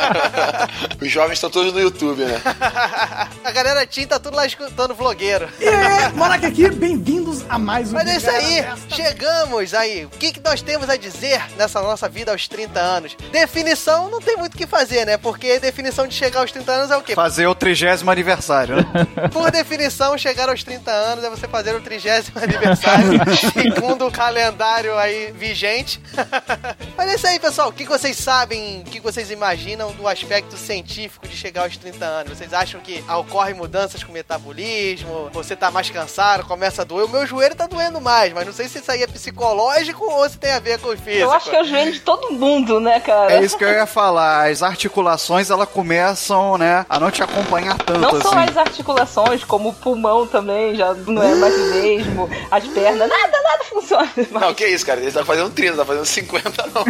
Os jovens estão todos no YouTube, né? a galera teen tá tudo lá escutando vlogueiro. E é, Monark aqui, bem-vindos a mais um Mas é isso aí, Festa. chegamos aí. O que, que nós temos a dizer nessa nossa vida aos 30 anos? Definição não tem muito o que fazer, né? Porque definição de chegar aos 30 anos é o quê? Fazer o trigésimo aniversário, né? Por definição, chegar aos 30 anos é você fazer o trigésimo aniversário, segundo o calendário aí vigente. Mas é isso aí, pessoal. O que vocês sabem, o que vocês imaginam do aspecto científico de chegar aos 30 anos? Vocês acham que ocorrem mudanças com o metabolismo? Você tá mais cansado, começa a doer? O meu joelho tá doendo mais, mas não sei se isso aí é psicológico ou se tem a ver com o físico. Eu acho que é o joelho de todo mundo, né, cara? É isso que eu ia falar. As articulações, elas começam, né, a não te acompanhar tanto Não assim. só as articulações, como o pulmão também, já não é mais o mesmo, as pernas, nada, nada funciona. Não, que isso, cara? Ele tá fazendo 30, tá fazendo 50, não.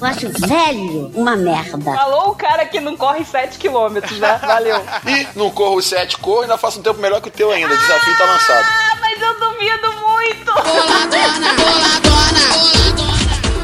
Eu acho velho uma merda. Falou o cara que não corre 7 km, né? Valeu. Ih, não corro os 7, corro e ainda faço um tempo melhor que o teu ainda. O desafio tá lançado. Ah, mas eu duvido muito!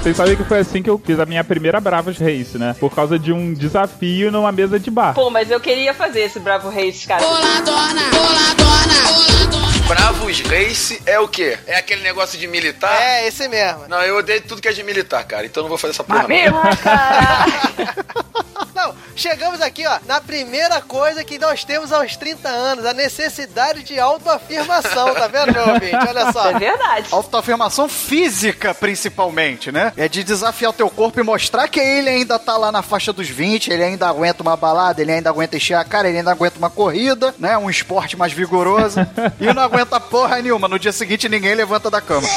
Vocês sabem que foi assim que eu fiz a minha primeira Bravos Race, né? Por causa de um desafio numa mesa de bar. Pô, mas eu queria fazer esse Bravo Race, cara. Boladona, boladona, Bravos Race é o quê? É aquele negócio de militar? É, esse mesmo. Não, eu odeio tudo que é de militar, cara. Então eu não vou fazer essa porra. não. Não, chegamos aqui, ó, na primeira coisa que nós temos aos 30 anos, a necessidade de autoafirmação, tá vendo, meu ouvinte? Olha só. É verdade. Autoafirmação física, principalmente, né? É de desafiar o teu corpo e mostrar que ele ainda tá lá na faixa dos 20, ele ainda aguenta uma balada, ele ainda aguenta encher a cara, ele ainda aguenta uma corrida, né? Um esporte mais vigoroso. e não aguenta porra nenhuma. No dia seguinte, ninguém levanta da cama.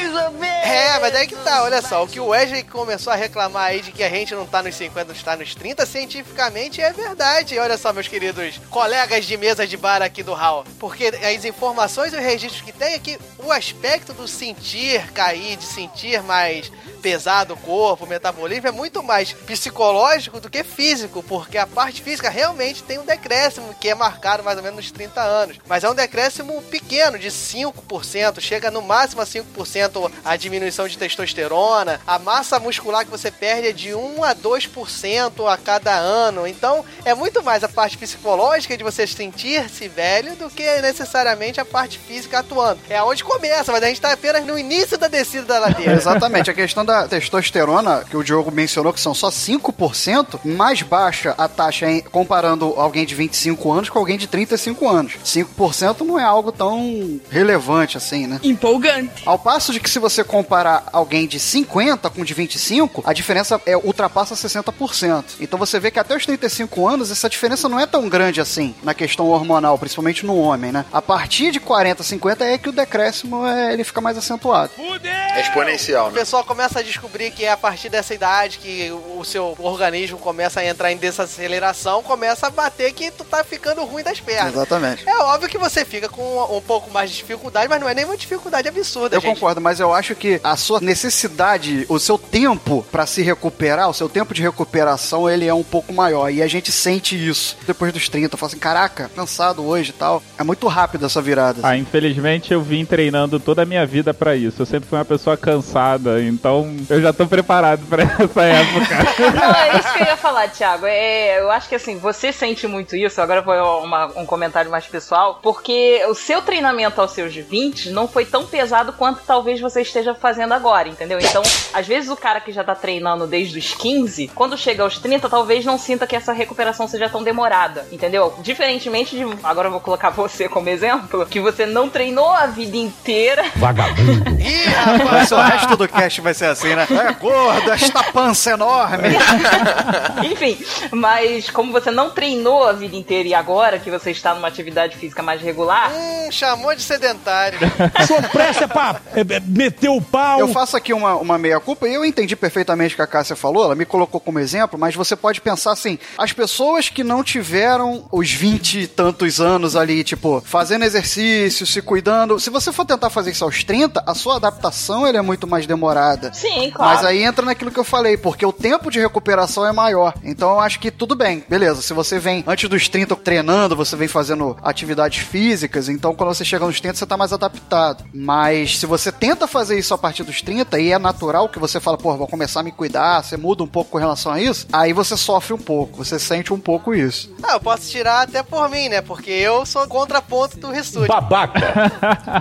Mais ou menos. É, mas aí que tá, olha só, o que o Wesley começou a reclamar aí de que a gente não tá nos 50, está nos 30, cientificamente é verdade. Olha só, meus queridos colegas de mesa de bar aqui do HAL. Porque as informações e os registros que tem é que o aspecto do sentir cair, de sentir mais pesado o corpo, o metabolismo, é muito mais psicológico do que físico, porque a parte física realmente tem um decréscimo que é marcado mais ou menos nos 30 anos. Mas é um decréscimo pequeno, de 5%, chega no máximo a 5% a diminuição de testosterona. A massa muscular que você perde é de 1 a 2% a cada ano. Então, é muito mais a parte psicológica de você sentir-se velho do que necessariamente a parte física atuando. É onde começa, mas a gente tá apenas no início da descida da ladeira. Exatamente, a questão da testosterona, que o Diogo mencionou, que são só 5%, mais baixa a taxa em, comparando alguém de 25 anos com alguém de 35 anos. 5% não é algo tão relevante assim, né? Empolgante. Ao passo de que se você comparar alguém de 50 com de 25, a diferença é ultrapassa 60%. Então você vê que até os 35 anos essa diferença não é tão grande assim na questão hormonal, principalmente no homem, né? A partir de 40, 50 é que o decréscimo é, ele fica mais acentuado. É exponencial, O né? pessoal começa a descobrir que é a partir dessa idade que o seu organismo começa a entrar em desaceleração, começa a bater que tu tá ficando ruim das pernas. Exatamente. É óbvio que você fica com um pouco mais de dificuldade, mas não é nenhuma dificuldade absurda, Eu gente. concordo, mas eu acho que a sua necessidade, o seu tempo pra se recuperar, o seu tempo de recuperação, ele é um pouco maior. E a gente sente isso depois dos 30. Fala assim, caraca, cansado hoje e tal. É muito rápido essa virada. Ah, infelizmente eu vim treinando toda a minha vida pra isso. Eu sempre fui uma pessoa cansada, então eu já tô preparado pra essa época. Não, é isso que eu ia falar, Thiago. É, eu acho que assim, você sente muito isso, agora foi uma- um comentário mais pessoal, porque o seu treinamento aos seus 20 não foi tão pesado quanto talvez você esteja fazendo agora, entendeu? Então, às vezes o cara que já tá treinando desde os 15, quando chega aos 30, talvez não sinta que essa recuperação seja tão demorada, entendeu? Diferentemente de. Agora eu vou colocar você como exemplo, que você não treinou a vida inteira. Vagabundo. Ih, rapaz! O resto do cast vai ser assim, né? É gordo, esta pança enorme. Enfim, mas como você não treinou a vida inteira e agora que você está numa atividade física mais regular, Hum, chamou de sedentário. Sua pressa é pra meter o pau. Eu faço aqui uma, uma meia-culpa e eu entendi perfeitamente o que a Cássia falou, ela me colocou como exemplo, mas você pode pensar assim: as pessoas que não tiveram os 20 e tantos anos ali, tipo, fazendo exercício, se cuidando, se você for tentar fazer isso aos 30, a sua adaptação ela é muito mais demorada. sim, claro. Mas aí entra naquilo que eu falei, porque o tempo de recuperação é maior. Então eu acho que tudo bem, beleza. Se você vem antes dos 30 treinando, você vem fazendo atividades físicas, então quando você chega nos 30 você tá mais adaptado. Mas se você tenta fazer isso a partir dos 30 e é natural que você fala, pô, vou começar a me cuidar, você muda um pouco com relação a isso, aí você sofre um pouco, você sente um pouco isso. Ah, eu posso tirar até por mim, né? Porque eu sou contraponto do Restúdio. Babaca.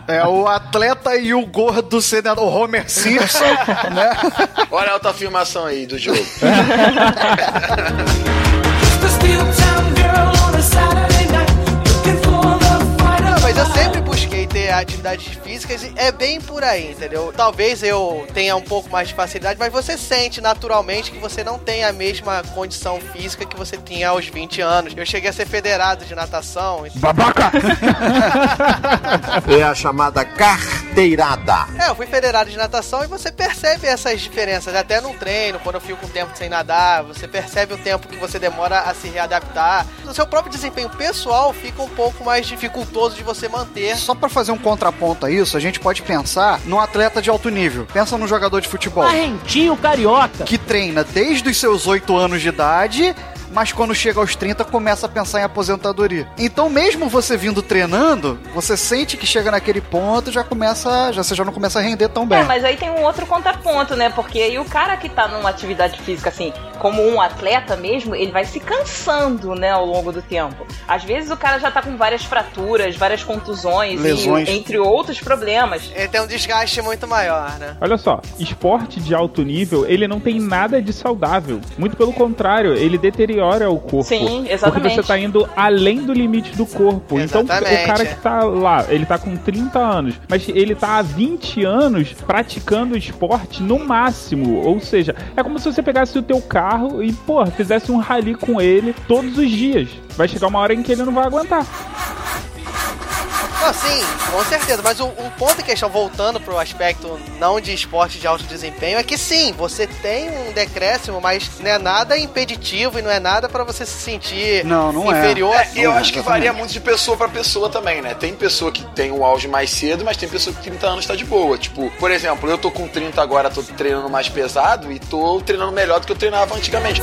É o atleta e o gordo sendo o Homer Simpson, né? Olha a autoafirmação aí do jogo. Não, mas eu sempre busquei ter atividades físicas e é bem por aí, entendeu? Talvez eu tenha um pouco mais de facilidade, mas você sente naturalmente que você não tem a mesma condição física que você tinha aos 20 anos. Eu cheguei a ser federado de natação. então- Babaca. É a chamada carteirada. É, eu fui federado de natação e você percebe essas diferenças, até no treino, quando eu fico um tempo sem nadar, você percebe o tempo que você demora a se readaptar. O seu próprio desempenho pessoal fica um pouco mais dificultoso de você manter. Só pra fazer um contraponto a isso, a gente pode pensar num atleta de alto nível. Pensa num jogador de futebol Arrentinho carioca. que treina desde os seus 8 anos de idade mas quando chega aos 30 começa a pensar em aposentadoria. Então, mesmo você vindo treinando, você sente que chega naquele ponto já começa, já você já não começa a render tão bem. É, mas aí tem um outro contraponto, né? Porque aí o cara que tá numa atividade física, assim, como um atleta mesmo, ele vai se cansando, né, ao longo do tempo. Às vezes o cara já tá com várias fraturas, várias contusões, Lesões. E, entre outros problemas. Ele tem um desgaste muito maior, né? Olha só, esporte de alto nível, ele não tem nada de saudável. Muito pelo contrário, ele deteriora o corpo. Sim, Porque exatamente. você tá indo além do limite do corpo. Então, Exatamente. o cara que tá lá, ele tá com 30 anos, mas ele tá há 20 anos praticando esporte no máximo. Ou seja, é como se você pegasse o teu carro e, pô, fizesse um rally com ele todos os dias. Vai chegar uma hora em que ele não vai aguentar. Não, sim, com certeza. Mas o, um ponto em questão, voltando pro aspecto não de esporte de alto desempenho, é que sim, você tem um decréscimo, mas não é nada impeditivo e não é nada pra você se sentir inferior. É, e eu acho que varia muito de pessoa pra pessoa também, né? Tem pessoa que tem o auge mais cedo, mas tem pessoa que 30 anos tá de boa. Tipo, por exemplo, eu tô com 30 agora, tô treinando mais pesado e tô treinando melhor do que eu treinava antigamente.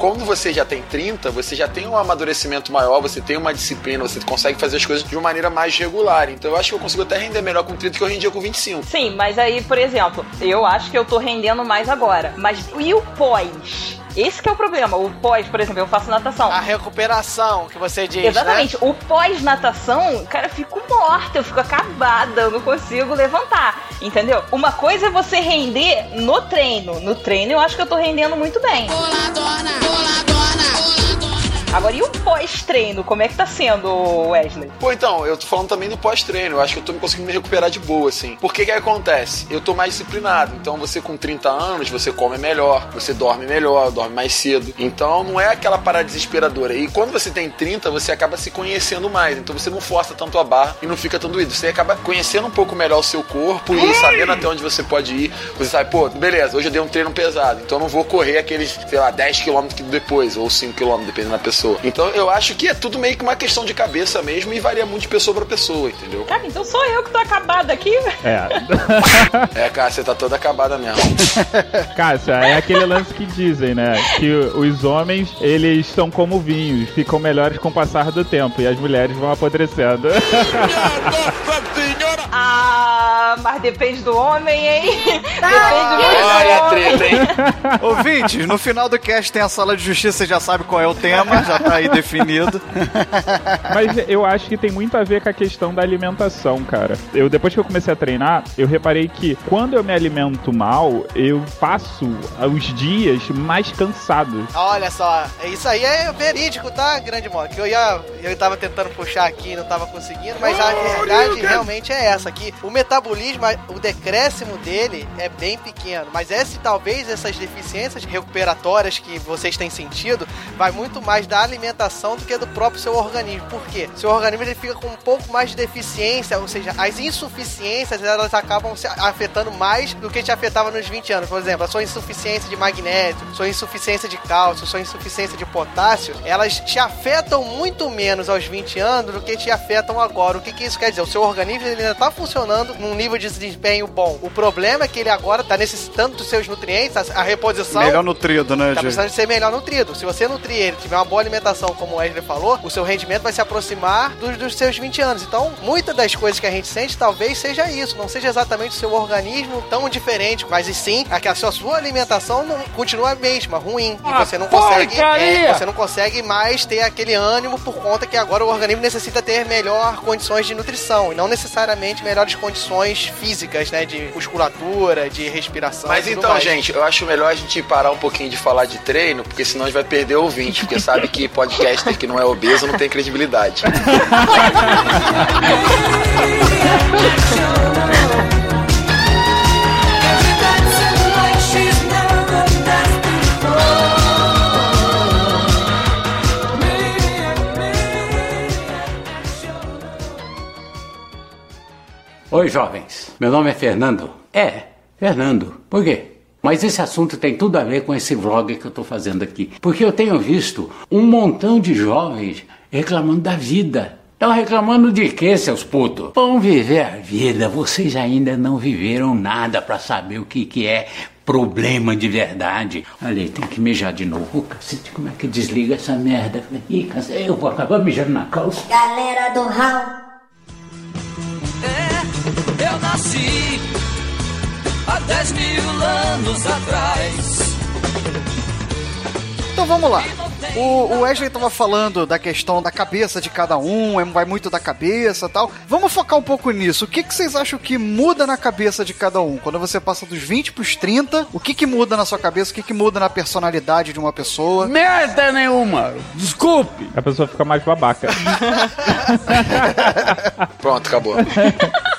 Quando você já tem 30, você já tem um amadurecimento maior, você tem uma disciplina, você consegue fazer as coisas de uma maneira mais regular. Então eu acho que eu consigo até render melhor com 30 que eu rendia com 25. Sim, mas aí, por exemplo, eu acho que eu tô rendendo mais agora. Mas e o pós? Esse que é o problema. O pós, por exemplo, eu faço natação. A recuperação que você diz, Exatamente. né? O pós-natação, cara, eu fico morta, eu fico acabada, eu não consigo levantar. Entendeu? Uma coisa é você render no treino. No treino eu acho que eu tô rendendo muito bem. Agora, e o pós-treino? Como é que tá sendo, Wesley? Pô, então, eu tô falando também do pós-treino. Eu acho que eu tô conseguindo me recuperar de boa, assim. Por que que acontece? Eu tô mais disciplinado. Então, você com 30 anos, você come melhor, você dorme melhor, dorme mais cedo. Então, não é aquela parada desesperadora. E quando você tem 30, você acaba se conhecendo mais. Então, você não força tanto a barra e não fica tão doído. Você acaba conhecendo um pouco melhor o seu corpo e sabendo até onde você pode ir. Você sabe, pô, beleza, hoje eu dei um treino pesado. Então, eu não vou correr aqueles, sei lá, 10 km depois ou 5 km, dependendo da pessoa. Então, eu acho que é tudo meio que uma questão de cabeça mesmo e varia muito de pessoa pra pessoa, entendeu? Cara, então sou eu que tô acabada aqui. É. É, cara, você tá toda acabada mesmo. Cássia, é aquele lance que dizem, né? Que os homens, eles são como vinhos, ficam melhores com o passar do tempo e as mulheres vão apodrecendo. Ah, mas depende do homem, hein? Depende Olha muito do homem. Ouvintes, no final do cast tem a sala de justiça, você já sabe qual é o tema, já tá aí definido. Mas eu acho que tem muito a ver com a questão da alimentação, cara. Eu depois que eu comecei a treinar, eu reparei que quando eu me alimento mal, eu passo os dias mais cansado. Olha só, isso aí é verídico, tá, grande modo? Que eu ia. Eu tava tentando puxar aqui e não tava conseguindo, mas a verdade realmente é essa: que o metabolismo, o decréscimo dele é bem pequeno. Mas esse, talvez essas deficiências recuperatórias que vocês têm sentido, vai muito mais da alimentação do que do próprio seu organismo. Por quê? Seu organismo ele fica com um pouco mais de deficiência, ou seja, as insuficiências elas acabam se afetando mais do que te afetava nos 20 anos. Por exemplo, a sua insuficiência de magnésio, sua insuficiência de cálcio, sua insuficiência de potássio, elas te afetam muito menos aos 20 anos do que te afetam agora. O que, que isso quer dizer? O seu organismo ele ainda está funcionando num nível de desempenho bom. O problema é que ele agora está necessitando dos seus nutrientes, a, a reposição. Melhor nutrido, né, Tá precisando de ser melhor nutrido. Se você nutrir ele, tiver uma boa alimentação, como o Wesley falou, o seu rendimento vai se aproximar dos, dos seus 20 anos. Então, muitas das coisas que a gente sente talvez seja isso. Não seja exatamente o seu organismo tão diferente, mas e sim a que a sua, sua alimentação não, continua a mesma, ruim. E Ah, você não consegue. é, você não consegue mais ter aquele ânimo por conta que agora o organismo necessita ter melhor condições de nutrição. E não necessariamente melhores condições físicas, né? De musculatura, de respiração. Mas tudo então, mais. gente, eu acho melhor a gente parar um pouquinho de falar de treino, porque senão a gente vai perder o ouvinte, porque sabe que podcaster que não é obeso não tem credibilidade. Oi, jovens. Meu nome é Fernando. É, Fernando. Por quê? Mas esse assunto tem tudo a ver com esse vlog que eu estou fazendo aqui. Porque eu tenho visto um montão de jovens reclamando da vida. Estão reclamando de quê, seus putos? Vão viver a vida. Vocês ainda não viveram nada para saber o que, que é problema de verdade. Olha aí, tem que mijar de novo. Cacete, como é que desliga essa merda? Ih, eu vou acabar mijando na calça. Galera do Hall. Eu nasci há 10 mil anos atrás. Então vamos lá. O, o Wesley tava falando da questão da cabeça de cada um, é- vai muito da cabeça e tal. Vamos focar um pouco nisso. O que, que vocês acham que muda na cabeça de cada um? Quando você passa dos 20 pros 30, o que, que muda na sua cabeça? O que, que muda na personalidade de uma pessoa? Merda nenhuma! Desculpe! A pessoa fica mais babaca. Pronto, acabou.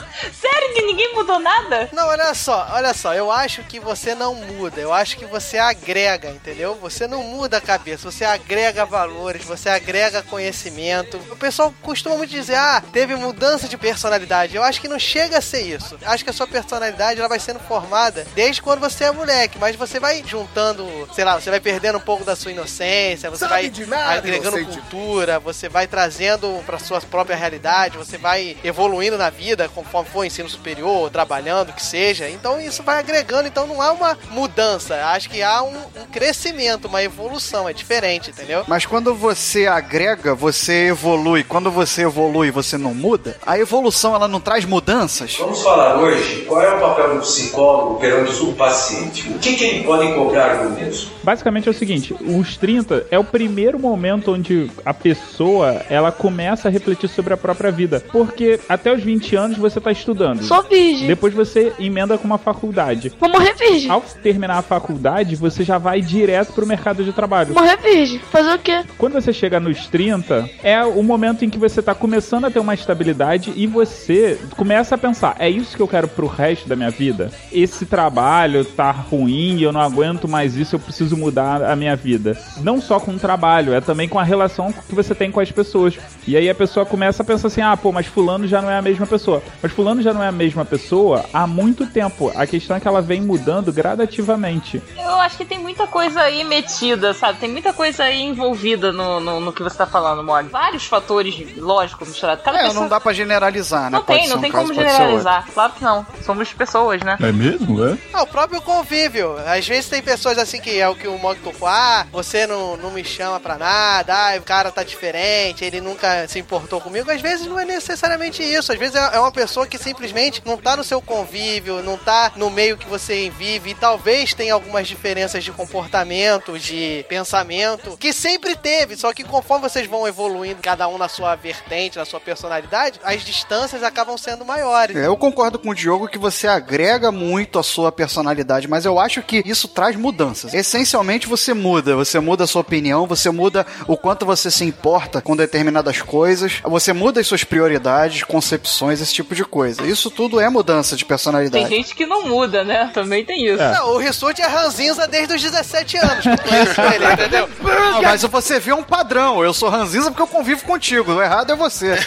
ding Ninguém mudou nada? Não, olha só, olha só, eu acho que você não muda, eu acho que você agrega, entendeu? Você não muda a cabeça, você agrega valores, você agrega conhecimento. O pessoal costuma muito dizer, ah, teve mudança de personalidade. Eu acho que não chega a ser isso. Acho que a sua personalidade ela vai sendo formada desde quando você é moleque, mas você vai juntando, sei lá, você vai perdendo um pouco da sua inocência, você Sabe vai de nada, agregando inocente. cultura, você vai trazendo para sua própria realidade, você vai evoluindo na vida conforme for ensino superior, trabalhando, o que seja. Então isso vai agregando, então não há uma mudança, acho que há um, um crescimento, uma evolução, é diferente, entendeu? Mas quando você agrega, você evolui. Quando você evolui, você não muda. A evolução ela não traz mudanças. Vamos falar hoje qual é o papel do psicólogo perante o paciente. O que, que ele pode cobrar do mesmo? Basicamente é o seguinte, os 30 é o primeiro momento onde a pessoa ela começa a refletir sobre a própria vida. Porque até os 20 anos você tá estudando. Sou virgem. Depois você emenda com uma faculdade. Vou morrer virgem. Ao terminar a faculdade, você já vai direto pro mercado de trabalho. Morrer virgem. Fazer o quê? Quando você chega nos 30, é o momento em que você tá começando a ter uma estabilidade e você começa a pensar: é isso que eu quero pro resto da minha vida? Esse trabalho tá ruim, eu não aguento mais isso, eu preciso mudar a minha vida. Não só com o trabalho, é também com a relação que você tem com as pessoas. E aí a pessoa começa a pensar assim: ah, pô, mas Fulano já não é a mesma pessoa. Mas Fulano já não é a mesma pessoa há muito tempo. A questão é que ela vem mudando gradativamente. Eu acho que tem muita coisa aí metida, sabe? Tem muita coisa aí envolvida no, no, no que você tá falando, Mog. Vários fatores, lógico, misturados. Cada É, pessoa... não dá pra generalizar, né? Não Pode tem, não um tem caso, como generalizar. Claro que não. Somos pessoas, né? É mesmo, é? Ah, o próprio convívio. Às vezes tem pessoas assim que é o que o Mog tocou, ah, você não, não me chama pra nada, ah, o cara tá diferente, ele nunca se importou comigo. Às vezes não é necessariamente isso. Às vezes é é uma pessoa que simplesmente não tá no seu convívio, não tá no meio que você vive e talvez tenha algumas diferenças de comportamento, de pensamento, que sempre teve, só que conforme vocês vão evoluindo, cada um na sua vertente, na sua personalidade, as distâncias acabam sendo maiores. É, eu concordo com o Diogo que você agrega muito a sua personalidade, mas eu acho que isso traz mudanças. Essencialmente você muda, você muda a sua opinião, você muda o quanto você se importa com determinadas coisas, você muda as suas prioridades, concepções, esse tipo de coisa. Isso tudo é mudança de personalidade. Tem gente que não muda, né? Também tem isso. Não, o Rissuti é ranzinza desde os 17 anos. que eu conheço ele, entendeu? Mas você vê um padrão. Eu sou ranzinza porque eu convivo contigo. O errado é você.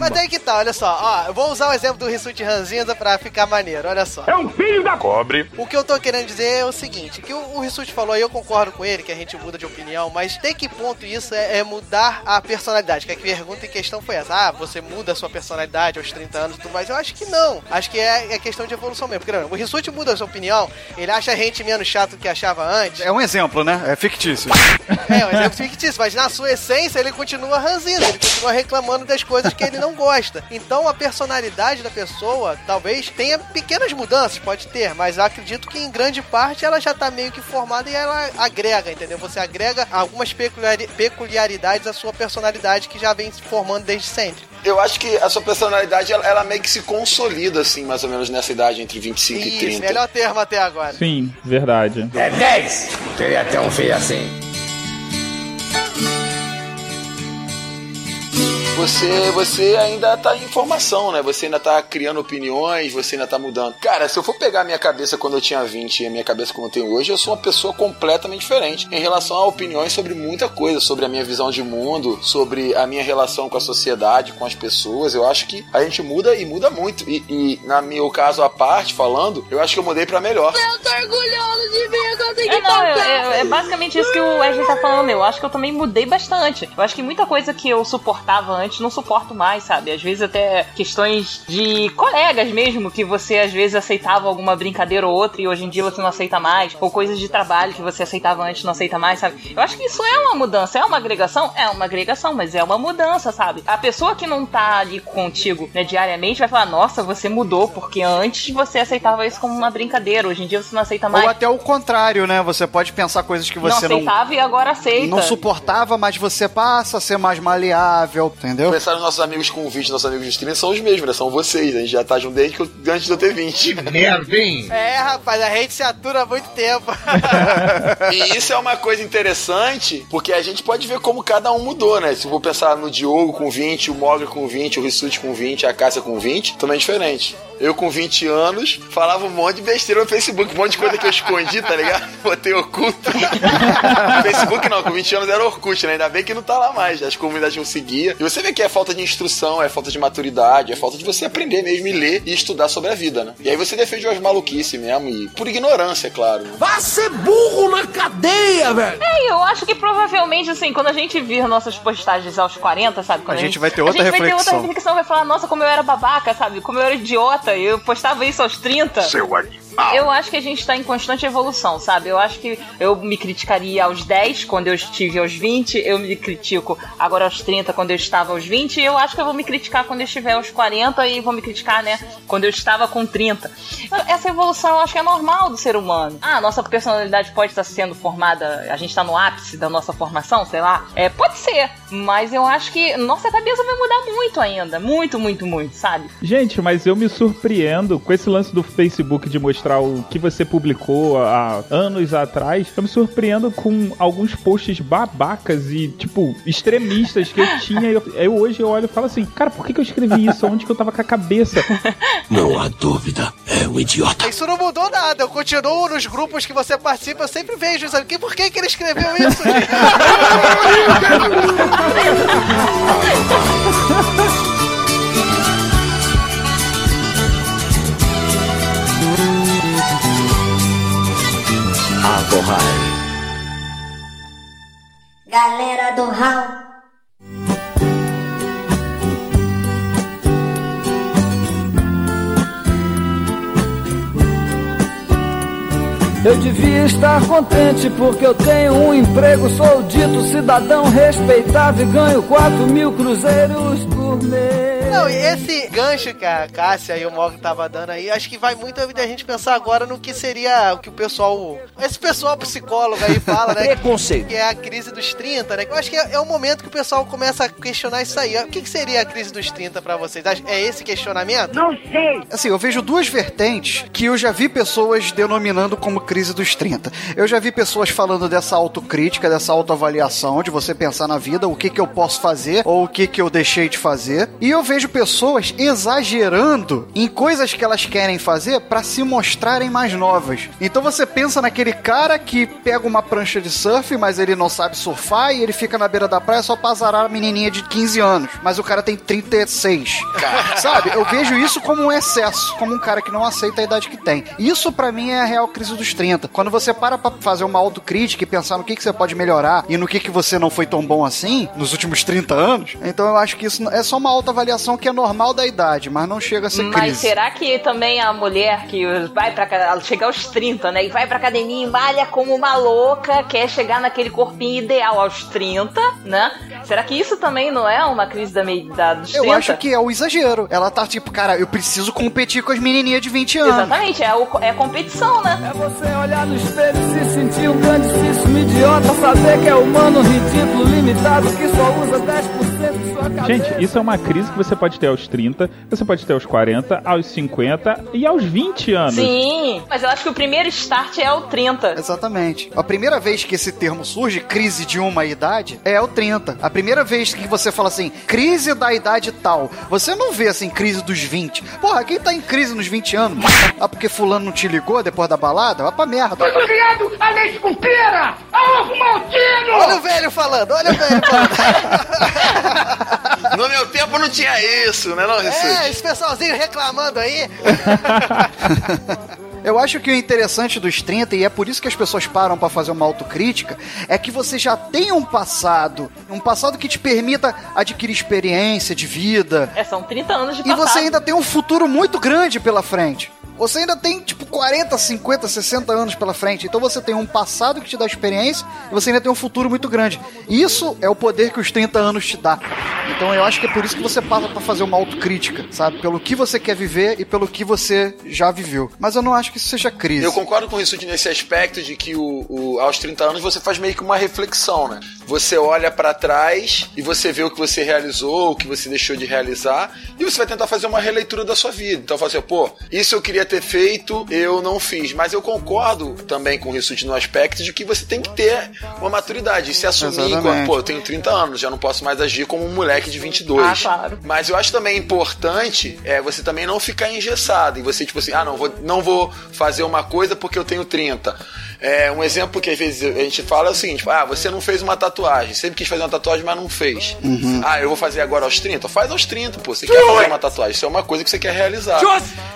Mas aí que tá, olha só. Ó, eu vou usar o exemplo do Rissuti ranzinza pra ficar maneiro, olha só. É um filho da cobre. O que eu tô querendo dizer é o seguinte, que o, o Rissuti falou, e eu concordo com ele, que a gente muda de opinião, mas tem que ponto isso é, é mudar a personalidade? Que a pergunta em questão foi essa. Ah, você muda a sua personalidade aos 30 anos e tudo mais? Eu acho que não. Acho que é, é questão de evolução mesmo. Porque não, o Rissuti muda a sua opinião, ele acha a gente menos chato do que achava antes. É um exemplo, né? É fictício. É, um exemplo fictício, mas na sua essência ele continua ranzinza, ele continua reclamando das coisas que ele não gosta. Então a personalidade da pessoa talvez tenha pequenas mudanças, pode ter, mas eu acredito que em grande parte ela já tá meio que formada e ela agrega, entendeu? Você agrega algumas peculiari- peculiaridades à sua personalidade que já vem se formando desde sempre. Eu acho que a sua personalidade, ela, ela meio que se consolida, assim, mais ou menos nessa idade, entre 25 e Isso, 30. melhor termo até agora. Sim, verdade. É 10. Queria ter um filho assim. Você, você ainda tá em formação, né? Você ainda tá criando opiniões, você ainda tá mudando. Cara, se eu for pegar a minha cabeça quando eu tinha 20 e a minha cabeça como eu tenho hoje, eu sou uma pessoa completamente diferente em relação a opiniões sobre muita coisa, sobre a minha visão de mundo, sobre a minha relação com a sociedade, com as pessoas. Eu acho que a gente muda e muda muito. E, e na meu caso à parte, falando, eu acho que eu mudei pra melhor. Eu tô orgulhoso de mim, eu É, não, é, é- é basicamente isso que o Wesley tá falando. Eu acho que eu também mudei bastante. Eu acho que muita coisa que eu suportava antes, não suporto mais, sabe? Às vezes até questões de colegas mesmo, que você às vezes aceitava alguma brincadeira ou outra e hoje em dia você não aceita mais. Ou coisas de trabalho que você aceitava antes e não aceita mais, sabe? Eu acho que isso é uma mudança. É uma agregação? É uma agregação, mas é uma mudança, sabe? A pessoa que não tá ali contigo né, diariamente vai falar: Nossa, você mudou, porque antes você aceitava isso como uma brincadeira, hoje em dia você não aceita mais. Ou até o contrário, né? Você pode pensar coisas que não você não, aceitava e agora aceita. não suportava, mas você passa a ser mais maleável, entendeu? Pensar nos nossos amigos com 20, nossos amigos de 30 são os mesmos, né? São vocês. A gente já tá junto desde que eu, antes de eu ter 20. Merda, hein? É, rapaz, a gente se atura há muito tempo. E isso é uma coisa interessante, porque a gente pode ver como cada um mudou, né? Se eu vou pensar no Diogo com 20, o Mogli com 20, o Rissuti com 20, a Cássia com 20, também é diferente. Eu com 20 anos falava um monte de besteira no Facebook, um monte de coisa que eu escondi, tá ligado? Botei oculto. Facebook não, com 20 anos era Orkut, né? Ainda bem que não tá lá mais, as comunidades não seguia. E você vê que é falta de instrução, é falta de maturidade, é falta de você aprender mesmo e ler e estudar sobre a vida, né? E aí você defende as maluquices mesmo, e por ignorância, é claro. Né? Vá ser burro na cadeia, velho! É, eu acho que provavelmente, assim, quando a gente vir nossas postagens aos 40, sabe? Quando A gente vai ter outra a gente vai ter reflexão. outra reflexão, vai falar, nossa, como eu era babaca, sabe? Como eu era idiota, eu postava isso aos 30. Seu animal. Eu acho que a gente tá em constante evolução, sabe? Eu acho que eu me criticaria aos 10, quando eu estive aos 20, eu me critico agora aos 30, quando eu estava aos 20, e eu acho que eu vou me criticar quando eu estiver aos 40 e vou me criticar, né, quando eu estava com 30. Essa evolução eu acho que é normal do ser humano. Ah, nossa personalidade pode estar sendo formada, a gente tá no ápice da nossa formação, sei lá. É, pode ser, mas eu acho que nossa cabeça vai mudar muito ainda. Muito, muito, muito, sabe? Gente, mas eu me surpreendo com esse lance do Facebook de mostrar o que você publicou há anos atrás. Eu me surpreendo com alguns posts babacas e, tipo, extremistas que eu tinha. Eu, eu hoje eu olho e falo assim, cara, por que, que eu escrevi isso? Onde que eu tava com a cabeça? Não há dúvida, é um idiota. Isso não mudou nada. Eu continuo nos grupos que você participa, eu sempre vejo, sabe? Por que, que ele escreveu isso, gente? Eu devia estar contente porque eu tenho um emprego, sou dito cidadão respeitável e ganho 4 mil cruzeiros por mês. Não, e esse gancho que a Cássia e o Mog tava dando aí, acho que vai muito da gente pensar agora no que seria o que o pessoal. Esse pessoal psicólogo aí fala, né? Preconceito. Que é a crise dos 30, né? Eu acho que é, é o momento que o pessoal começa a questionar isso aí. O que, que seria a crise dos 30 pra vocês? É esse questionamento? Não sei. Assim, eu vejo duas vertentes que eu já vi pessoas denominando como crise dos 30. Eu já vi pessoas falando dessa autocrítica, dessa autoavaliação, de você pensar na vida, o que que eu posso fazer ou o que que eu deixei de fazer. E eu vejo pessoas exagerando em coisas que elas querem fazer pra se mostrarem mais novas. Então você pensa naquele cara que pega uma prancha de surf, mas ele não sabe surfar e ele fica na beira da praia só pra azarar a menininha de 15 anos. Mas o cara tem 36. Sabe? Eu vejo isso como um excesso, como um cara que não aceita a idade que tem. Isso pra mim é a real crise dos 30. Quando você para pra fazer uma autocrítica e pensar no que, que você pode melhorar e no que, que você não foi tão bom assim nos últimos 30 anos, então eu acho que isso é só uma autoavaliação que é normal da idade, mas não chega a ser Mas crise. será que também a mulher que vai pra ca- chega aos 30, né? E vai pra academia e malha como uma louca, quer chegar naquele corpinho ideal aos 30, né? Será que isso também não é uma crise da, meia- da dos 30? Eu acho que é o exagero. Ela tá tipo, cara, eu preciso competir com as menininhas de 20 anos. Exatamente, é, o, é competição, né? É você olhar no espelho e se sentir um grandíssimo idiota, saber que é humano, ridículo, limitado, que só usa 10% de sua cabeça. Gente, isso é uma crise que você pode ter aos 30, você pode ter aos 40, aos 50 e aos 20 anos. Sim, mas eu acho que o primeiro start é o 30. Exatamente. A primeira vez que esse termo surge, crise de uma idade, é o 30. A primeira vez que você fala assim, crise da idade tal, você não vê assim, crise dos 20. Porra, quem tá em crise nos 20 anos? Ah, porque fulano não te ligou depois da balada? Vai pra merda. criado a leite com pera! A ovo maltino! Olha o velho falando, olha o velho falando. No meu tempo não tinha isso, né, não, É, Rissuti? esse pessoalzinho reclamando aí. Eu acho que o interessante dos 30, e é por isso que as pessoas param pra fazer uma autocrítica, é que você já tem um passado, um passado que te permita adquirir experiência de vida. É, são 30 anos de E passado. você ainda tem um futuro muito grande pela frente. Você ainda tem, tipo, 40, 50, 60 anos pela frente. Então você tem um passado que te dá experiência e você ainda tem um futuro muito grande. Isso é o poder que os 30 anos te dá. Então eu acho que é por isso que você passa pra fazer uma autocrítica, sabe? Pelo que você quer viver e pelo que você já viveu. Mas eu não acho que isso seja crise. Eu concordo com isso nesse aspecto de que o, o- aos 30 anos você faz meio que uma reflexão, né? Você olha pra trás e você vê o que você realizou, o que você deixou de realizar, e você vai tentar fazer uma releitura da sua vida. Então fala assim, pô, isso eu queria ter feito, eu não fiz. Mas eu concordo também com o Rissuti no aspecto de que você tem que ter uma maturidade e se assumir enquanto, pô, eu tenho 30 anos, já não posso mais agir como um moleque de 22. Ah, claro. Mas eu acho também importante é você também não ficar engessado e você tipo assim, ah, não vou, não vou fazer uma coisa porque eu tenho 30. É, um exemplo que às vezes a gente fala é o seguinte: ah, você não fez uma tatuagem, sempre quis fazer uma tatuagem, mas não fez. Uhum. Ah, eu vou fazer agora aos 30? Faz aos 30, pô. Você quer fazer uma tatuagem, isso é uma coisa que você quer realizar.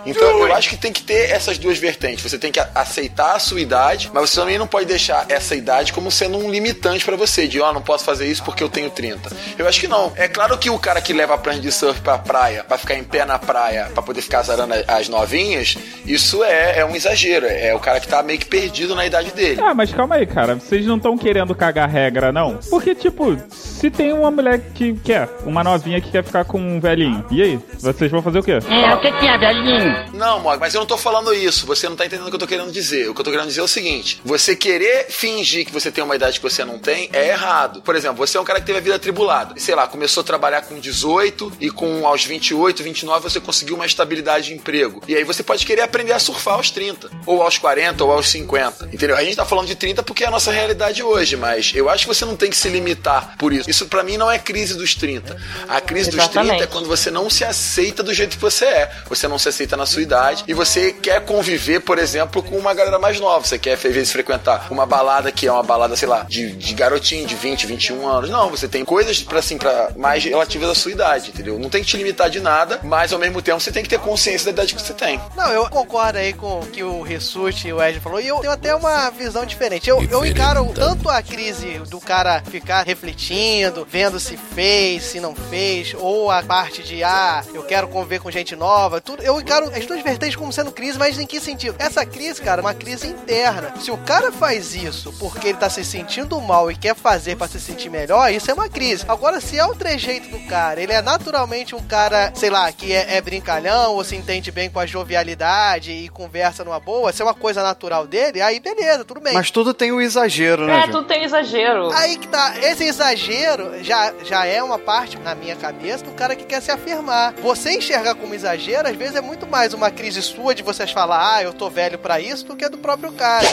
Então eu acho que tem que ter essas duas vertentes. Você tem que aceitar a sua idade, mas você também não pode deixar essa idade como sendo um limitante pra você, de ó, não posso fazer isso porque eu tenho 30. Eu acho que não. É claro que o cara que leva a prancha de surf pra praia, pra ficar em pé na praia, pra poder ficar azarando as novinhas, isso é, é um exagero. É o cara que tá meio que perdido na idade dele. Ah, mas calma aí, cara. Vocês não estão querendo cagar regra, não? Porque, tipo, se tem uma mulher que quer, uma novinha que quer ficar com um velhinho, e aí? Vocês vão fazer o quê? É, o que, que é, velhinho? Não, Mog, mas eu não tô falando isso. Você não tá entendendo o que eu tô querendo dizer. O que eu tô querendo dizer é o seguinte: você querer fingir que você tem uma idade que você não tem é errado. Por exemplo, você é um cara que teve a vida atribulada. Sei lá, começou a trabalhar com 18 e com aos 28, 29 você conseguiu uma estabilidade de emprego. E aí você pode querer aprender a surfar aos 30, ou aos 40, ou aos 50. Entendeu? A gente tá falando de 30 porque é a nossa realidade hoje, mas eu acho que você não tem que se limitar por isso. Isso pra mim não é crise dos 30. A crise dos 30 é Exatamente. quando você não se aceita do jeito que você é. Você não se aceita na sua idade e você quer conviver, por exemplo, com uma galera mais nova. Você quer, às vezes, frequentar uma balada que é uma balada, sei lá, de, de garotinho de 20, 21 anos. Não, você tem coisas para assim, para mais relativas à sua idade, entendeu? Não tem que te limitar de nada, mas ao mesmo tempo você tem que ter consciência da idade que você tem. Não, eu concordo aí com o que o Rissuti e o Ed falou. E eu tenho até uma visão diferente. Eu, eu encaro tanto a crise do cara ficar refletindo, vendo se fez, se não fez, ou a parte de, ah, eu quero conviver com gente nova, tudo. Eu encaro as duas vertentes como sendo crise, mas em que sentido? Essa crise, cara, é uma crise interna. Se o cara faz isso porque ele tá se sentindo mal e quer fazer pra se sentir melhor, isso é uma crise. Agora, se é o trejeito do cara, ele é naturalmente um cara, sei lá, que é, é brincalhão ou se entende bem com a jovialidade e conversa numa boa, se é uma coisa natural dele, aí beleza, tudo bem. Mas tudo tem o exagero, né? É, Ju? tudo tem exagero. Aí que tá, esse exagero já, já é uma parte, na minha cabeça, do cara que quer se afirmar. Você enxergar como exagero, às vezes é muito mais uma crise sua de vocês falar, ah, eu tô velho pra isso, do que do próprio cara.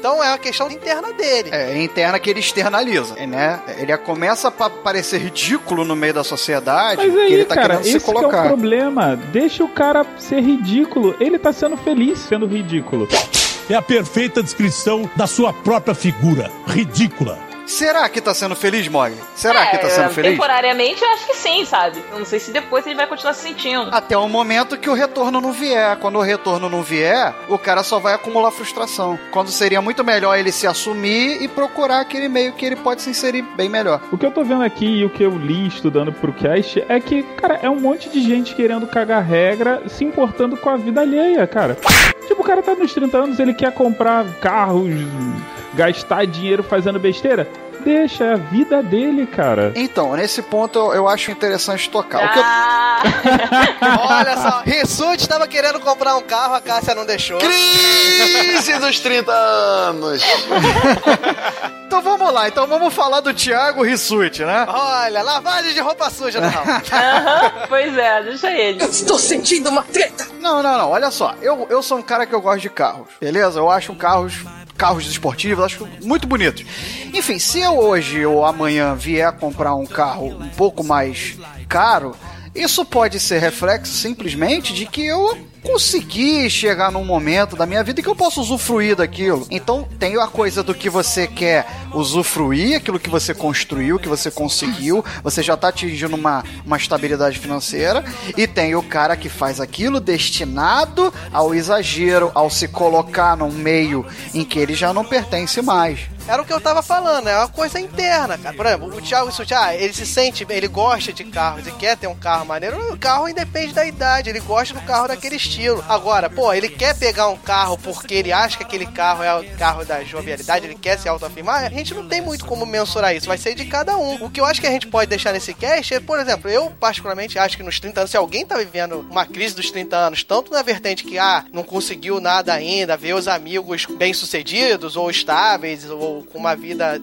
Então é uma questão interna dele. É, é interna que ele externaliza, né? Ele começa a parecer ridículo no meio da sociedade, Mas que aí, ele tá cara, querendo se esse que é o colocar. problema. Deixa o cara ser ridículo. Ele tá sendo feliz sendo ridículo. É a perfeita descrição da sua própria figura. Ridícula. Será que tá sendo feliz, Mog? Será que tá É, sendo feliz? Temporariamente, eu acho que sim, sabe? Eu não sei se depois ele vai continuar se sentindo. Até o momento que o retorno não vier. Quando o retorno não vier, o cara só vai acumular frustração. Quando seria muito melhor ele se assumir e procurar aquele meio que ele pode se inserir bem melhor. O que eu tô vendo aqui e o que eu li estudando pro cast é que, cara, é um monte de gente querendo cagar regra, se importando com a vida alheia, cara. Tipo, o cara tá nos 30 anos, ele quer comprar carros, gastar dinheiro fazendo besteira. Deixa, é a vida dele, cara. Então, nesse ponto eu, eu acho interessante tocar. O que eu- Ah, Olha só, Rissuti tava querendo comprar um carro, a Cássia não deixou. Crise dos 30 anos! Então vamos lá, então vamos falar do Thiago Rissuti, né? Olha, lavagem de roupa suja, não. aham, pois é, deixa ele. Estou sentindo uma treta. Não, não, não, olha só. Eu, eu sou um cara que eu gosto de carros, beleza? Eu acho carros carros esportivos, acho muito bonitos. Enfim, se eu hoje ou amanhã vier comprar um carro um pouco mais caro, isso pode ser reflexo simplesmente de que eu conseguir chegar num momento da minha vida que eu posso usufruir daquilo. Então tem a coisa do que você quer usufruir, aquilo que você construiu, que você conseguiu, você já tá atingindo uma, uma estabilidade financeira, e tem o cara que faz aquilo destinado ao exagero, ao se colocar num meio em que ele já não pertence mais. Era o que eu tava falando, é uma coisa interna, cara. Por exemplo, o Thiago Suti, ah, ele se sente, ele gosta de carros e quer ter um carro maneiro. O carro independe da idade, ele gosta do carro daquele estilo. Agora, pô, ele quer pegar um carro porque ele acha que aquele carro é o carro da jovialidade, ele quer se autoafirmar. A gente não tem muito como mensurar isso, vai ser de cada um. O que eu acho que a gente pode deixar nesse cast é, por exemplo, eu particularmente acho que nos 30 anos, se alguém tá vivendo uma crise dos 30 anos, tanto na vertente que, ah, não conseguiu nada ainda, vê os amigos bem-sucedidos ou estáveis ou com uma vida,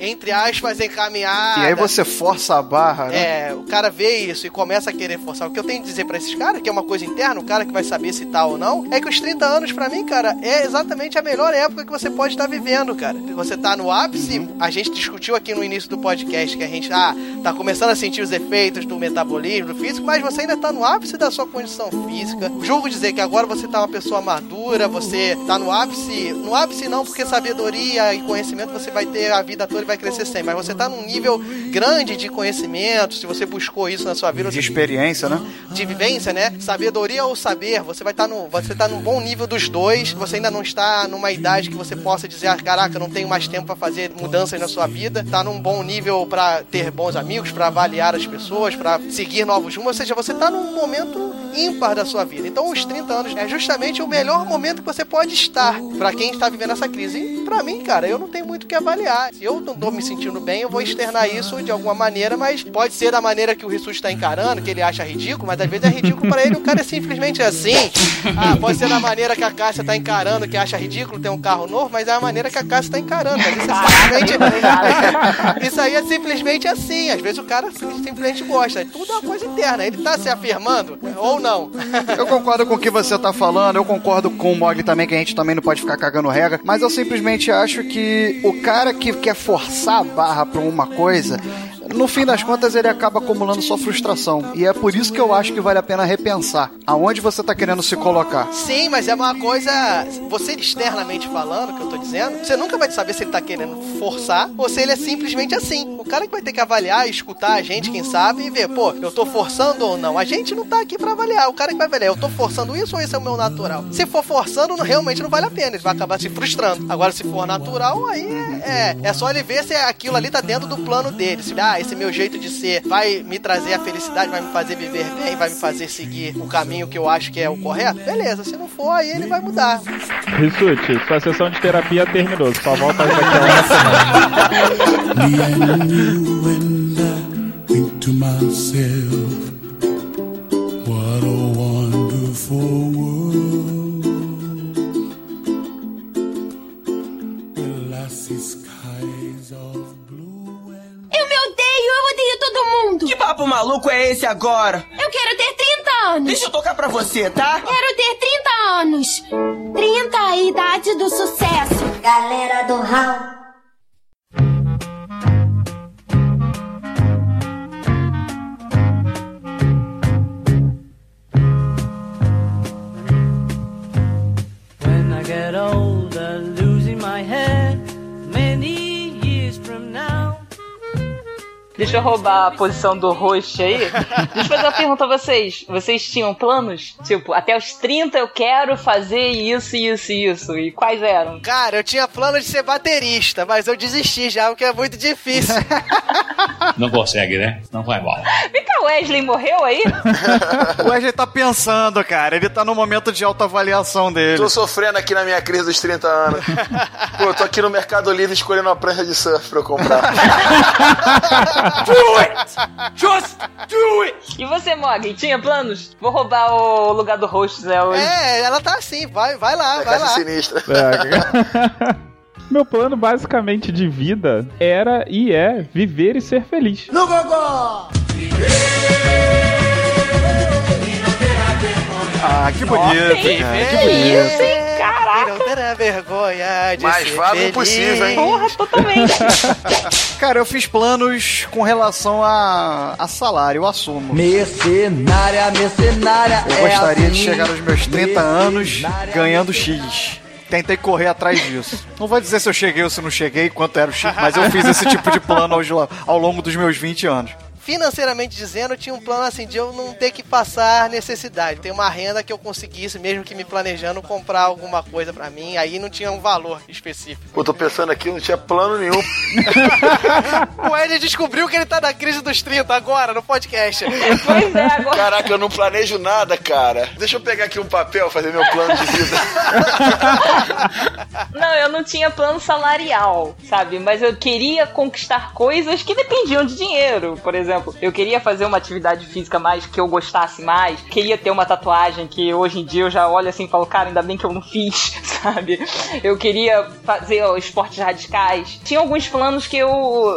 entre aspas, encaminhada. E aí você força a barra, né? É, o cara vê isso e começa a querer forçar. O que eu tenho que dizer pra esses caras, que é uma coisa interna, o cara que vai saber se tá ou não, é que os 30 anos, pra mim, cara, é exatamente a melhor época que você pode estar vivendo, cara. Você tá no ápice, a gente discutiu aqui no início do podcast que a gente ah, tá começando a sentir os efeitos do metabolismo, do físico, mas você ainda tá no ápice da sua condição física. Julgo dizer que agora você tá uma pessoa madura, você tá no ápice, no ápice não, porque sabedoria e conhecimento você vai ter a vida toda e vai crescer sempre. Mas você tá num nível grande de conhecimento, se você buscou isso na sua vida. De experiência, né? De vivência, né? Sabedoria ou saber, você vai estar tá no, você tá num bom nível dos dois. Você ainda não está numa idade que você possa dizer, ah, caraca, não tenho mais tempo para fazer mudanças na sua vida. Tá num bom nível para ter bons amigos, para avaliar as pessoas, para seguir novos rumos. Ou seja, você tá num momento ímpar da sua vida. Então, os 30 anos é justamente o melhor momento que você pode estar para quem está vivendo essa crise. E para mim, cara, eu não tenho muito o que avaliar. Se eu não tô me sentindo bem, eu vou externar isso de alguma maneira, mas pode ser da maneira que o Rissuti está encarando, que ele acha ridículo, mas às vezes é ridículo para ele, o cara é simplesmente assim. Ah, pode ser da maneira que a Cássia tá encarando, que acha ridículo ter um carro novo, mas é a maneira que a Cássia tá encarando. Mas isso é simplesmente. isso aí é simplesmente assim. Às vezes o cara simplesmente gosta. Tudo é uma coisa interna. Ele tá se afirmando ou não. Eu concordo com o que você tá falando, eu concordo com o Mog também, que a gente também não pode ficar cagando regra, mas eu simplesmente acho que o cara que quer forçar a barra pra uma coisa, no fim das contas ele acaba acumulando sua frustração. E é por isso que eu acho que vale a pena repensar aonde você tá querendo se colocar. Sim, mas é uma coisa. Você externamente falando, que eu tô dizendo, você nunca vai saber se ele tá querendo forçar ou se ele é simplesmente assim. O cara que vai ter que avaliar, escutar a gente, quem sabe, e ver, pô, eu tô forçando ou não. A gente não tá aqui pra avaliar. O cara que vai avaliar, eu tô forçando isso ou esse é o meu natural? Se for forçando, realmente não vale a pena. Ele vai acabar se frustrando. Agora, se for natural, aí é, é, é só ele ver se aquilo ali tá dentro do plano dele. Se, ah, esse meu jeito de ser vai me trazer a felicidade, vai me fazer viver bem, vai me fazer seguir o caminho que eu acho que é o correto, beleza. Se não for, aí ele vai mudar. Rissuti, sua sessão de terapia terminou. Só volta daqui a uma semana. Myself, what a wonderful odeio, eu odeio todo mundo. Que papo maluco é esse agora? Eu quero ter 30 anos. Deixa eu tocar pra você, tá? Quero ter 30 anos. 30 é a idade do sucesso. Galera do Hall. Deixa eu roubar a posição do host aí. Deixa eu fazer uma pergunta a vocês. Vocês tinham planos? Tipo, até os 30 eu quero fazer isso, isso e isso. E quais eram? Cara, eu tinha plano de ser baterista, mas eu desisti já, porque é muito difícil. Não consegue, né? Não vai mal. Vem cá, Wesley morreu aí? o Wesley tá pensando, cara. Ele tá no momento de autoavaliação dele. Tô sofrendo aqui na minha crise dos 30 anos. Pô, eu tô aqui no Mercado Livre escolhendo uma prancha de surf pra eu comprar. Do it! Just do it! E você, Mog, tinha planos? Vou roubar o lugar do host, Zé, hoje. É, ela tá assim, vai, vai lá, vai lá. sinistra. É. Meu plano basicamente de vida era e é viver e ser feliz. No Gogó! Ah, que bonito, que cara. Que isso, hein? Caraca! E não terá vergonha de Mais ser vago feliz. impossível, hein? Porra, totalmente. Cara, eu fiz planos com relação a, a salário, eu assumo. Mercenária, mercenária. Eu é gostaria de assim. chegar aos meus 30 anos ganhando X. Tentei correr atrás disso. Não vou dizer se eu cheguei ou se não cheguei, quanto era o X, mas eu fiz esse tipo de plano ao longo dos meus 20 anos. Financeiramente dizendo, eu tinha um plano assim de eu não ter que passar necessidade. Ter uma renda que eu conseguisse, mesmo que me planejando, comprar alguma coisa pra mim. Aí não tinha um valor específico. Pô, tô pensando aqui, não tinha plano nenhum. O Ed descobriu que ele tá na crise dos 30 agora, no podcast. Pois é, agora. Caraca, eu não planejo nada, cara. Deixa eu pegar aqui um papel, fazer meu plano de vida. Não, eu não tinha plano salarial, sabe? Mas eu queria conquistar coisas que dependiam de dinheiro. Por exemplo, eu queria fazer uma atividade física mais que eu gostasse mais. Queria ter uma tatuagem que hoje em dia eu já olho assim e falo, cara, ainda bem que eu não fiz, sabe? Eu queria fazer ó, esportes radicais. Tinha alguns planos que eu,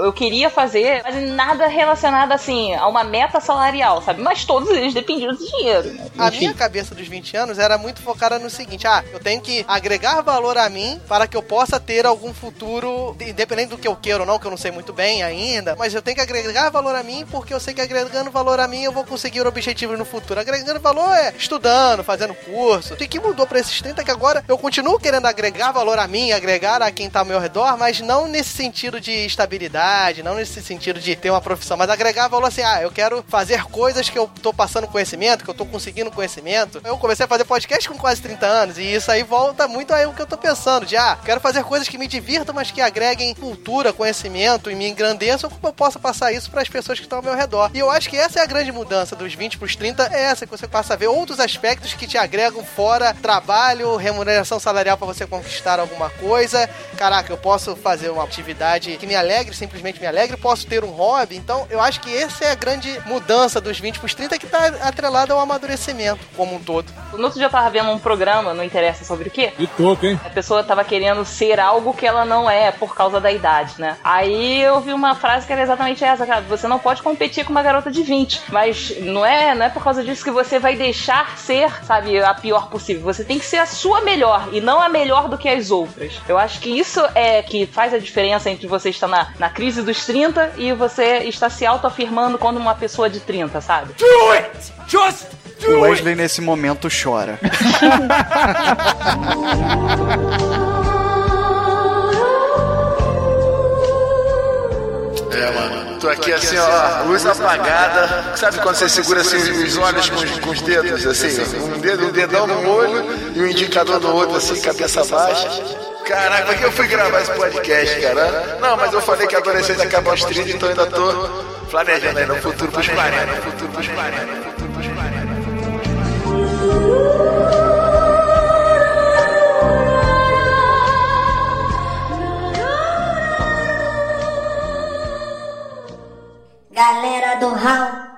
eu queria fazer, mas nada relacionado assim a uma meta salarial, sabe? Mas todos eles dependiam de dinheiro. Né? A Enfim. minha cabeça dos 20 anos era muito focada no seguinte: ah, eu tenho que agregar valor a mim para que eu possa ter algum futuro, independente do que eu queiro ou não, que eu não sei muito bem ainda, mas eu tenho que agregar valor a mim porque eu sei que agregando valor a mim eu vou conseguir objetivos no futuro. Agregando valor é estudando, fazendo curso. O que mudou para esses 30 é que agora eu continuo querendo agregar valor a mim, agregar a quem tá ao meu redor, mas não nesse sentido de estabilidade, não nesse sentido de ter uma profissão, mas agregar valor assim, ah, eu quero fazer coisas que eu tô passando conhecimento, que eu tô conseguindo conhecimento. Eu comecei a fazer podcast com quase 30 anos e isso aí volta muito aí o que eu tô pensando, de ah, quero fazer coisas que me divirtam, mas que agreguem cultura, conhecimento e me engrandeçam, como eu possa passar isso para as pessoas que estão ao meu redor. E eu acho que essa é a grande mudança dos 20 pros 30, é essa, que você passa a ver outros aspectos que te agregam fora trabalho, remuneração salarial para você conquistar alguma coisa. Caraca, eu posso fazer uma atividade que me alegre, simplesmente me alegre, posso ter um hobby. Então, eu acho que essa é a grande mudança dos 20 pros 30 que tá atrelada ao amadurecimento como um todo. No outro dia eu tava vendo um programa, não interessa sobre o quê. E toco, hein? A pessoa tava querendo ser algo que ela não é por causa da idade, né? Aí eu vi uma frase que era exatamente essa, cara. Você não pode competir com uma garota de 20. Mas não é, não é por causa disso que você vai deixar ser, sabe, a pior possível. Você tem que ser a sua melhor e não a melhor do que as outras. Eu acho que isso é que faz a diferença entre você estar na, na crise dos 30 e você estar se autoafirmando como uma pessoa de 30, sabe? Do it! Just o Wesley nesse momento chora. É, mano. Tô aqui assim, ó, luz apagada. Sabe quando você segura assim os olhos com, os- dedos, assim? Um dedo, um dedão no olho e um indicador no outro, assim, cabeça baixa. Caraca, por que eu fui gravar esse podcast, cara? Não, mas eu falei que a adolescência acaba aos 30, então ainda tô planejando aí no futuro pros 40. No futuro pros 40. no futuro pros 40. Galera do Hall.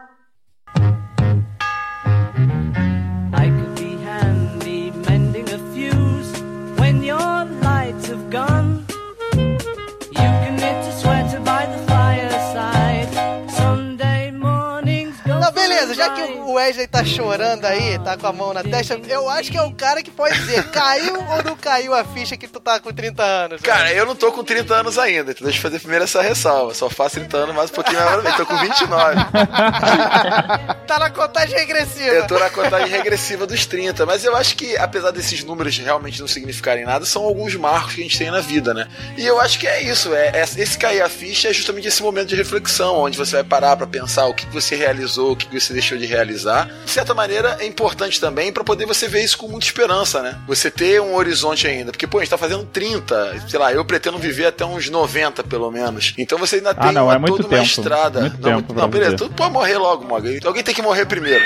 Já que o Wesley tá chorando aí, tá com a mão na testa, eu acho que é o cara que pode dizer, caiu ou não caiu a ficha que tu tá com 30 anos? né? Cara, eu não tô com 30 anos ainda, então deixa eu fazer primeiro essa ressalva. Só faço 30 anos, mais um pouquinho mais. Tô com 29. tá na contagem regressiva. Eu tô na contagem regressiva dos 30, mas eu acho que, apesar desses números realmente não significarem nada, são alguns marcos que a gente tem na vida, né? E eu acho que é isso, é, é- esse cair a ficha é justamente esse momento de reflexão, onde você vai parar pra pensar o que você realizou, o que você deixou de realizar. De certa maneira, é importante também pra poder você ver isso com muita esperança, né? Você ter um horizonte ainda, porque, pô, a gente tá fazendo 30, sei lá, eu pretendo viver até uns 90, pelo menos. Então você ainda tem Ah, não, uma, é muito toda uma tempo. estrada. Muito não, tempo não, beleza, tu pode morrer logo, Morgan. Alguém tem que morrer primeiro.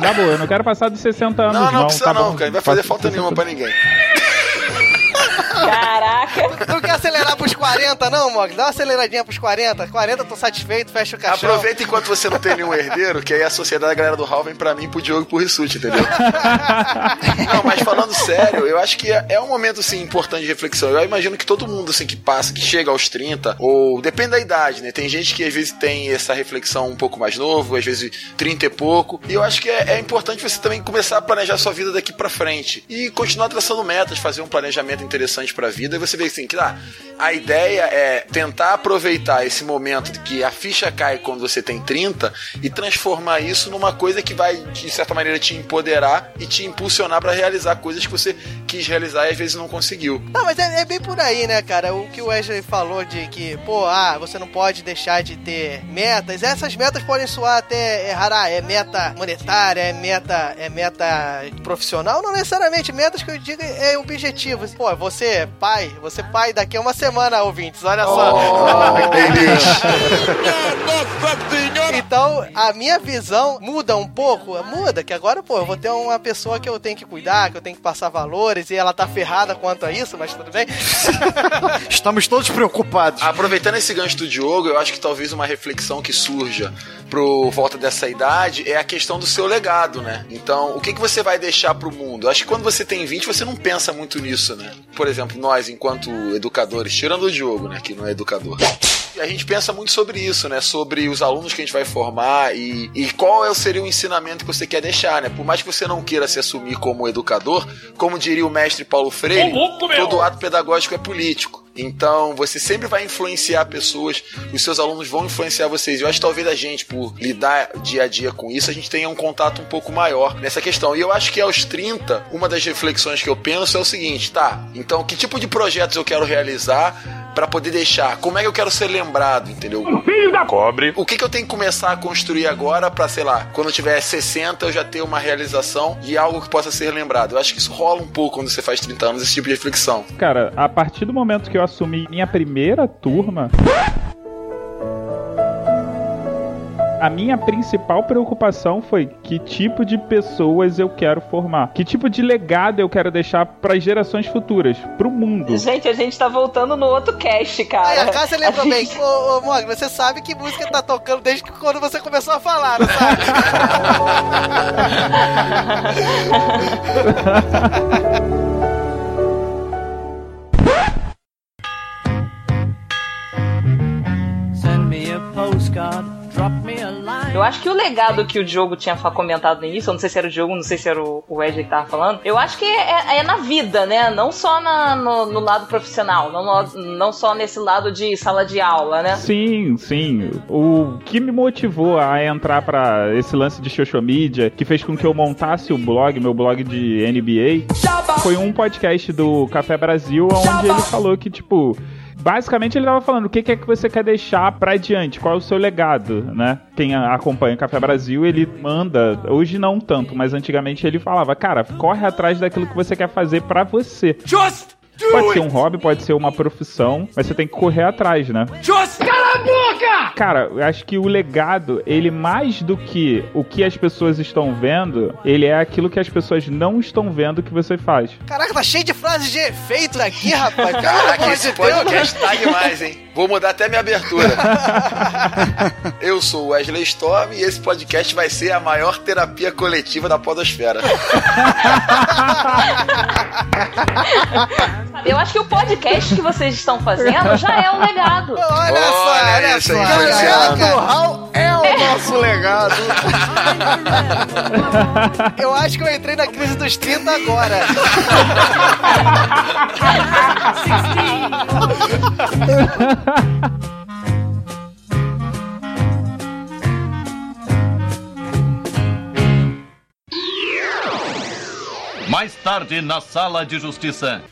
Na boa, eu não quero passar dos 60 anos, Não, não. não, precisa tá não, bom. cara. Não vai fazer falta 60. nenhuma pra ninguém. Caraca! Tu não quer acelerar pros 40, não, Mog? Dá uma aceleradinha pros 40. 40, tô satisfeito, fecha o caixão. Aproveita enquanto você não tem nenhum herdeiro, que aí a sociedade da galera do Hal vem pra mim, pro Diogo e pro Rissuti, entendeu? não, mas falando sério, eu acho que é, é um momento, assim, importante de reflexão. Eu imagino que todo mundo, assim, que passa, que chega aos 30, ou depende da idade, né? Tem gente que às vezes tem essa reflexão um pouco mais novo, às vezes 30 e pouco. E eu acho que é, é importante você também começar a planejar sua vida daqui pra frente. E continuar traçando metas, fazer um planejamento interessante pra vida. E você vê assim, que ah, a ideia é tentar aproveitar esse momento de que a ficha cai quando você tem 30 e transformar isso numa coisa que vai, de certa maneira, te empoderar e te impulsionar pra realizar coisas que você quis realizar e às vezes não conseguiu. Não, mas é, é bem por aí, né, cara? O que o Wesley falou de que, pô, ah, você não pode deixar de ter metas. Essas metas podem soar até errar, ah, é meta monetária, é meta, é meta profissional. Não necessariamente, metas que eu digo é objetivos. Pô, você pai, você pai daqui a uma semana, ouvintes, olha só. Então, a minha visão muda um pouco, muda, que agora, pô, eu vou ter uma pessoa que eu tenho que cuidar, que eu tenho que passar valores, e ela tá ferrada quanto a isso, mas tudo bem. Estamos todos preocupados. Aproveitando esse gancho do Diogo, eu acho que talvez uma reflexão que surja pro volta dessa idade é a questão do seu legado, né? Então, o que, que você vai deixar pro mundo? Eu acho que quando você tem 20, você não pensa muito nisso, né? Por exemplo, nós, enquanto educadores, tirando o Diogo, né, que não é educador. A gente pensa muito sobre isso, né? Sobre os alunos que a gente vai formar e, e qual é, seria o ensinamento que você quer deixar, né? Por mais que você não queira se assumir como educador, como diria o mestre Paulo Freire, todo ato pedagógico é político. Então, você sempre vai influenciar pessoas, os seus alunos vão influenciar vocês. Eu acho que talvez a gente, por lidar dia a dia com isso, a gente tenha um contato um pouco maior nessa questão. E eu acho que aos 30, uma das reflexões que eu penso é o seguinte, tá? Então, que tipo de projetos eu quero realizar para poder deixar? Como é que eu quero ser lembrado, entendeu? Filho da cobre! O que, que eu tenho que começar a construir agora para, sei lá, quando eu tiver 60 eu já ter uma realização de algo que possa ser lembrado? Eu acho que isso rola um pouco quando você faz 30 anos, esse tipo de reflexão. Cara, a partir do momento que eu assumi minha primeira turma. A minha principal preocupação foi que tipo de pessoas eu quero formar, que tipo de legado eu quero deixar para as gerações futuras, pro mundo. Gente, a gente tá voltando no outro cast, cara. Aí a casa lembra A bem. gente- Ô, ô Mog, você sabe que música tá tocando desde que quando você começou a falar, não sabe? Eu acho que o legado que o Diogo tinha comentado início, eu não sei se era o Diogo, não sei se era o Wesley que tava falando, eu acho que é, é na vida, né? Não só na- no, no lado profissional, não, não só nesse lado de sala de aula, né? Sim, sim. O que me motivou a entrar pra esse lance de social media, que fez com que eu montasse o blog, meu blog de NBA, foi um podcast do Café Brasil, onde ele falou que, tipo. Basicamente ele tava falando o que que é que você quer deixar pra adiante, qual é o seu legado, né? Quem a- acompanha o Café Brasil, ele manda, hoje não tanto, mas antigamente ele falava, cara, corre atrás daquilo que você quer fazer pra você. Just Pode ser um hobby, pode ser uma profissão, mas você tem que correr atrás, né? Just cala a boca! Cara, eu acho que o legado, ele mais do que o que as pessoas estão vendo, ele é aquilo que as pessoas não estão vendo que você faz. Caraca, tá cheio de frases de efeito aqui, rapaz. Caraca, esse podcast tá demais, hein? Vou mudar até minha abertura. Eu sou o Wesley Storm e esse podcast vai ser a maior terapia coletiva da podosfera. Eu acho que o podcast que vocês estão fazendo já é um legado. Olha só, Olha olha isso só. aí, Caraca. Luciano. Hal é o nosso legado. Eu acho que eu entrei na crise dos 30 agora. Mais tarde, na sala de justiça.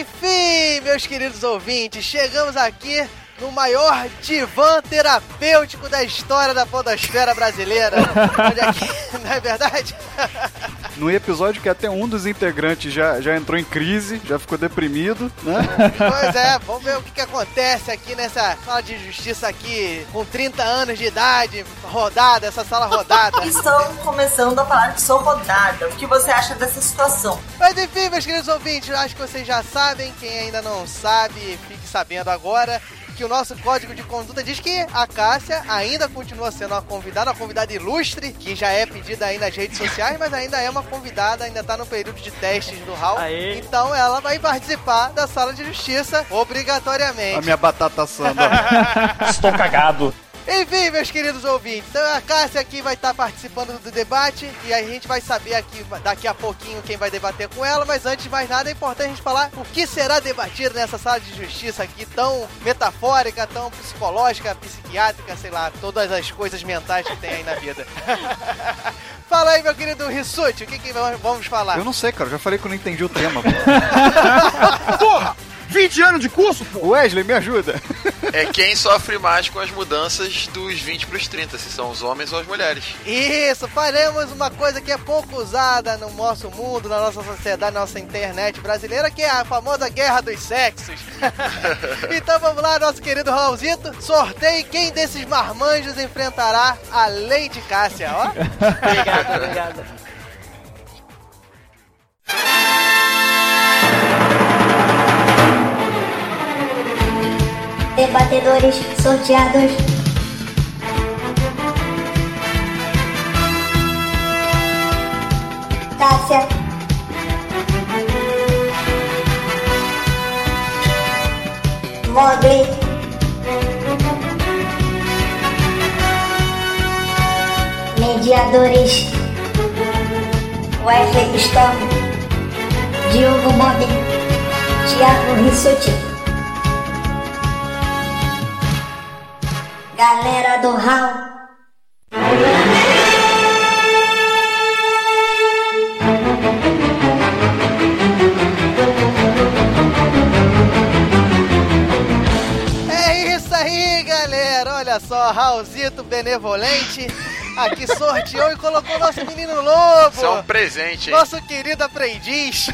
Enfim, meus queridos ouvintes, chegamos aqui no maior divã terapêutico da história da podosfera brasileira. Onde aqui, não é verdade? No episódio que até um dos integrantes já, já entrou em crise, já ficou deprimido, né? Pois é, vamos ver o que, que acontece aqui nessa sala de justiça aqui, com 30 anos de idade, rodada, essa sala rodada. Estão começando a falar que sou rodada. O que você acha dessa situação? Mas enfim, meus queridos ouvintes, eu acho que vocês já sabem. Quem ainda não sabe, fique sabendo agora. Que o nosso código de conduta diz que a Cássia ainda continua sendo uma convidada, uma convidada ilustre, que já é pedida aí nas redes sociais, mas ainda é uma convidada, ainda tá no período de testes do HAL. Então ela vai participar da sala de justiça obrigatoriamente. A minha batata samba. Estou cagado. Enfim, meus queridos ouvintes, então a Cássia aqui vai estar participando do debate e a gente vai saber aqui daqui a pouquinho quem vai debater com ela, mas antes de mais nada é importante a gente falar o que será debatido nessa sala de justiça aqui tão metafórica, tão psicológica, psiquiátrica, sei lá, todas as coisas mentais que tem aí na vida. Fala aí, meu querido Rissuti, o que, que vamos falar? Eu não sei, cara, já falei que eu não entendi o tema. Porra! 20 anos de curso, pô! Wesley, me ajuda. É quem sofre mais com as mudanças dos 20 pros 30, se são os homens ou as mulheres. Isso, faremos uma coisa que é pouco usada no nosso mundo, na nossa sociedade, na nossa internet brasileira, que é a famosa guerra dos sexos. então vamos lá, nosso querido Raulzito, sorteie quem desses marmanjos enfrentará a Lady Cássia, ó. obrigada, obrigada. Debatedores sorteados. Cássia. Mogli. Mediadores. Wesley Storm. Diogo Bob. Thiago Rissuti. Galera do Hall. É isso aí, galera. Olha só, Raulzito benevolente. Aqui sorteou e colocou nosso menino lobo. Isso é um presente, hein? Nosso querido aprendiz.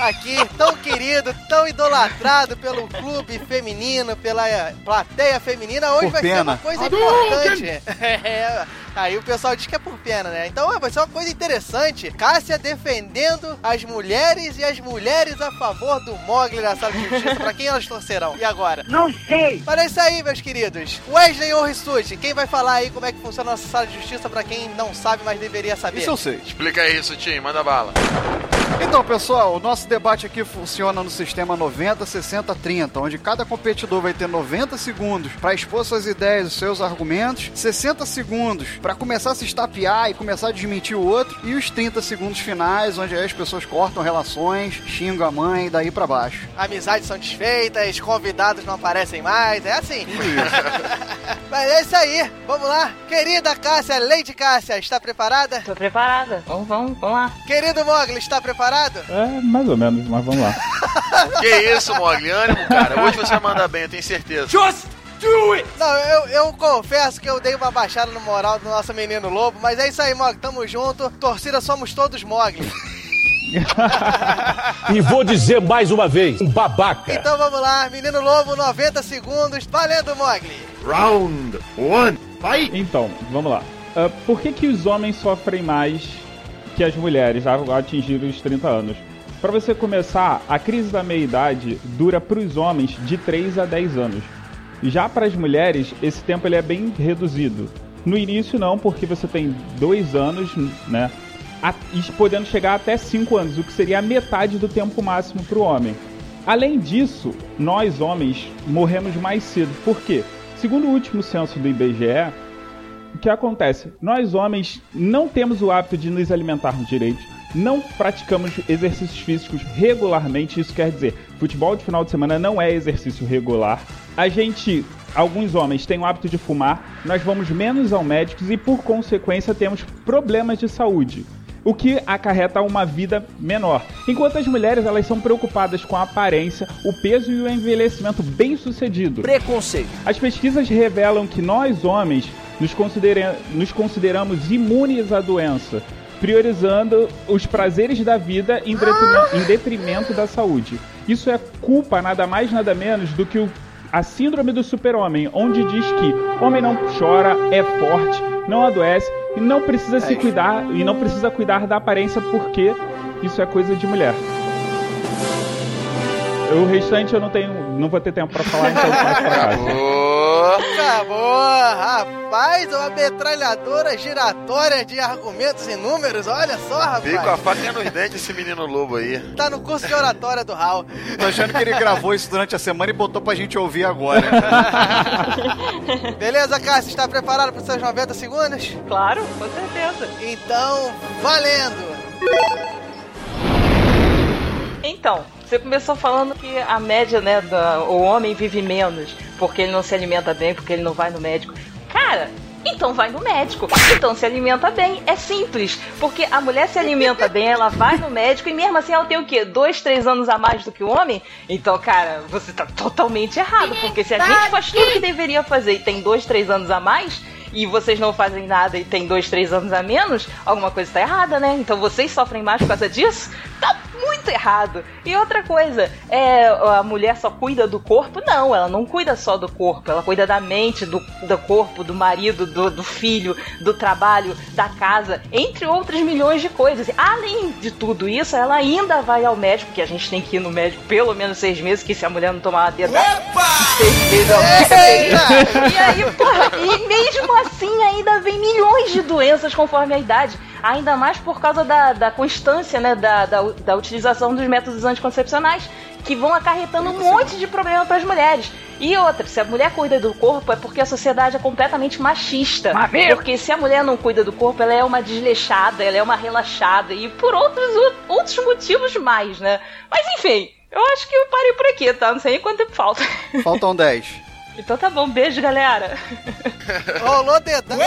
Aqui, tão querido, tão idolatrado pelo clube feminino, pela eh, plateia feminina. Hoje Por vai ser pena. uma coisa importante. É, aí o pessoal diz que é por pena, né? Então vai ser uma coisa interessante. Cássia defendendo as mulheres e as mulheres a favor do Mogli na sala de justiça. pra quem elas torcerão? E agora? Não sei. Olha isso aí, meus queridos. Wesley ou Rissuti, quem vai falar aí como é que funciona a nossa sala de justiça pra quem não sabe, mas deveria saber? Isso eu sei. Explica isso, Tim, manda bala. Então, pessoal, o nosso debate aqui funciona no sistema 90, 60, 30, onde cada competidor vai ter 90 segundos para expor suas ideias, os seus argumentos, 60 segundos para começar a se estapear e começar a desmentir o outro, e os 30 segundos finais, onde aí as pessoas cortam relações, xingam a mãe e daí para baixo. Amizades são desfeitas, convidados não aparecem mais, é assim. Mas é isso aí, vamos lá. Querida Cássia, Lady Cássia, está preparada? Tô preparada. Vamos, vamos, vamos lá. Querido Mogli, está preparado? É, mais ou menos, mas vamos lá. Que isso, Mogli? Ânimo, cara. Hoje você vai mandar bem, eu tenho certeza. Just do it! Não, eu, eu confesso que eu dei uma baixada no moral do nosso menino lobo, mas é isso aí, Mogli, tamo junto. Torcida somos todos Mogli. E vou dizer mais uma vez, um babaca. Então vamos lá, menino lobo, 90 segundos, valendo, Mogli. Round one, fight! Então, vamos lá. Ah, por que, que os homens sofrem mais que as mulheres ao atingir os 30 anos? Para você começar, a crise da meia-idade dura para os homens de 3 a 10 anos. Já para as mulheres, esse tempo ele é bem reduzido. No início não, porque você tem dois anos, né? e podendo chegar até 5 anos, o que seria a metade do tempo máximo para o homem. Além disso, nós homens morremos mais cedo. Por quê? Segundo o último censo do IBGE, o que acontece? Nós homens não temos o hábito de nos alimentarmos direito, não praticamos exercícios físicos regularmente, isso quer dizer, futebol de final de semana não é exercício regular. A gente, alguns homens têm o hábito de fumar, nós vamos menos ao médico e por consequência temos problemas de saúde. O que acarreta uma vida menor. Enquanto as mulheres elas são preocupadas com a aparência, o peso e o envelhecimento bem sucedido. Preconceito. As pesquisas revelam que nós, homens, nos, considera- nos consideramos imunes à doença. priorizando os prazeres da vida em detrimento, em detrimento da saúde. Isso é culpa nada mais nada menos do que o, a síndrome do super-homem, onde diz que homem não chora, é forte, não adoece e não precisa se cuidar e não precisa cuidar da aparência porque isso é coisa de mulher. O restante eu não tenho, não vou ter tempo pra falar, então eu passo pra casa. Acabou! Rapaz, uma metralhadora giratória de argumentos e números, olha só, rapaz. Veio com a faca nos dentes esse menino lobo aí. Tá no curso de oratória do Hal. Tô achando que ele gravou isso durante a semana e botou pra gente ouvir agora. Beleza, Cássio? Está preparado para os seus 90 segundos? Claro, com certeza. Então, valendo! Então, você começou falando que a média, né, da, o homem vive menos porque ele não se alimenta bem, porque ele não vai no médico. Cara, então vai no médico. Então se alimenta bem. É simples. Porque a mulher se alimenta bem, ela vai no médico e mesmo assim ela tem o quê? Dois, três anos a mais do que o homem? Então, cara, você tá totalmente errado. Porque se a gente faz tudo que deveria fazer e tem dois, três anos a mais, e vocês não fazem nada e tem dois, três anos a menos, alguma coisa tá errada, né? Então vocês sofrem mais por causa disso? Tá muito errado. E outra coisa, é a mulher só cuida do corpo? Não, ela não cuida só do corpo, ela cuida da mente, do, do corpo, do marido, do, do filho, do trabalho, da casa, entre outras milhões de coisas. Além de tudo isso, ela ainda vai ao médico, que a gente tem que ir no médico pelo menos seis meses, que se a mulher não tomar uma dedada, seis meses ela fica. E aí, porra, e mesmo assim ainda vem milhões de doenças conforme a idade. Ainda mais por causa da, da constância, né, da, da, da utilização dos métodos anticoncepcionais, que vão acarretando um monte de problema para as mulheres. E outra, se a mulher cuida do corpo é porque a sociedade é completamente machista. Porque se a mulher não cuida do corpo, ela é uma desleixada, ela é uma relaxada e por outros, outros motivos mais, né? Mas enfim, eu acho que eu parei por aqui, tá? Não sei nem quanto tempo falta. Faltam 10. Então tá bom, beijo, galera. Rolou dedão.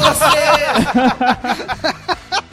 Você...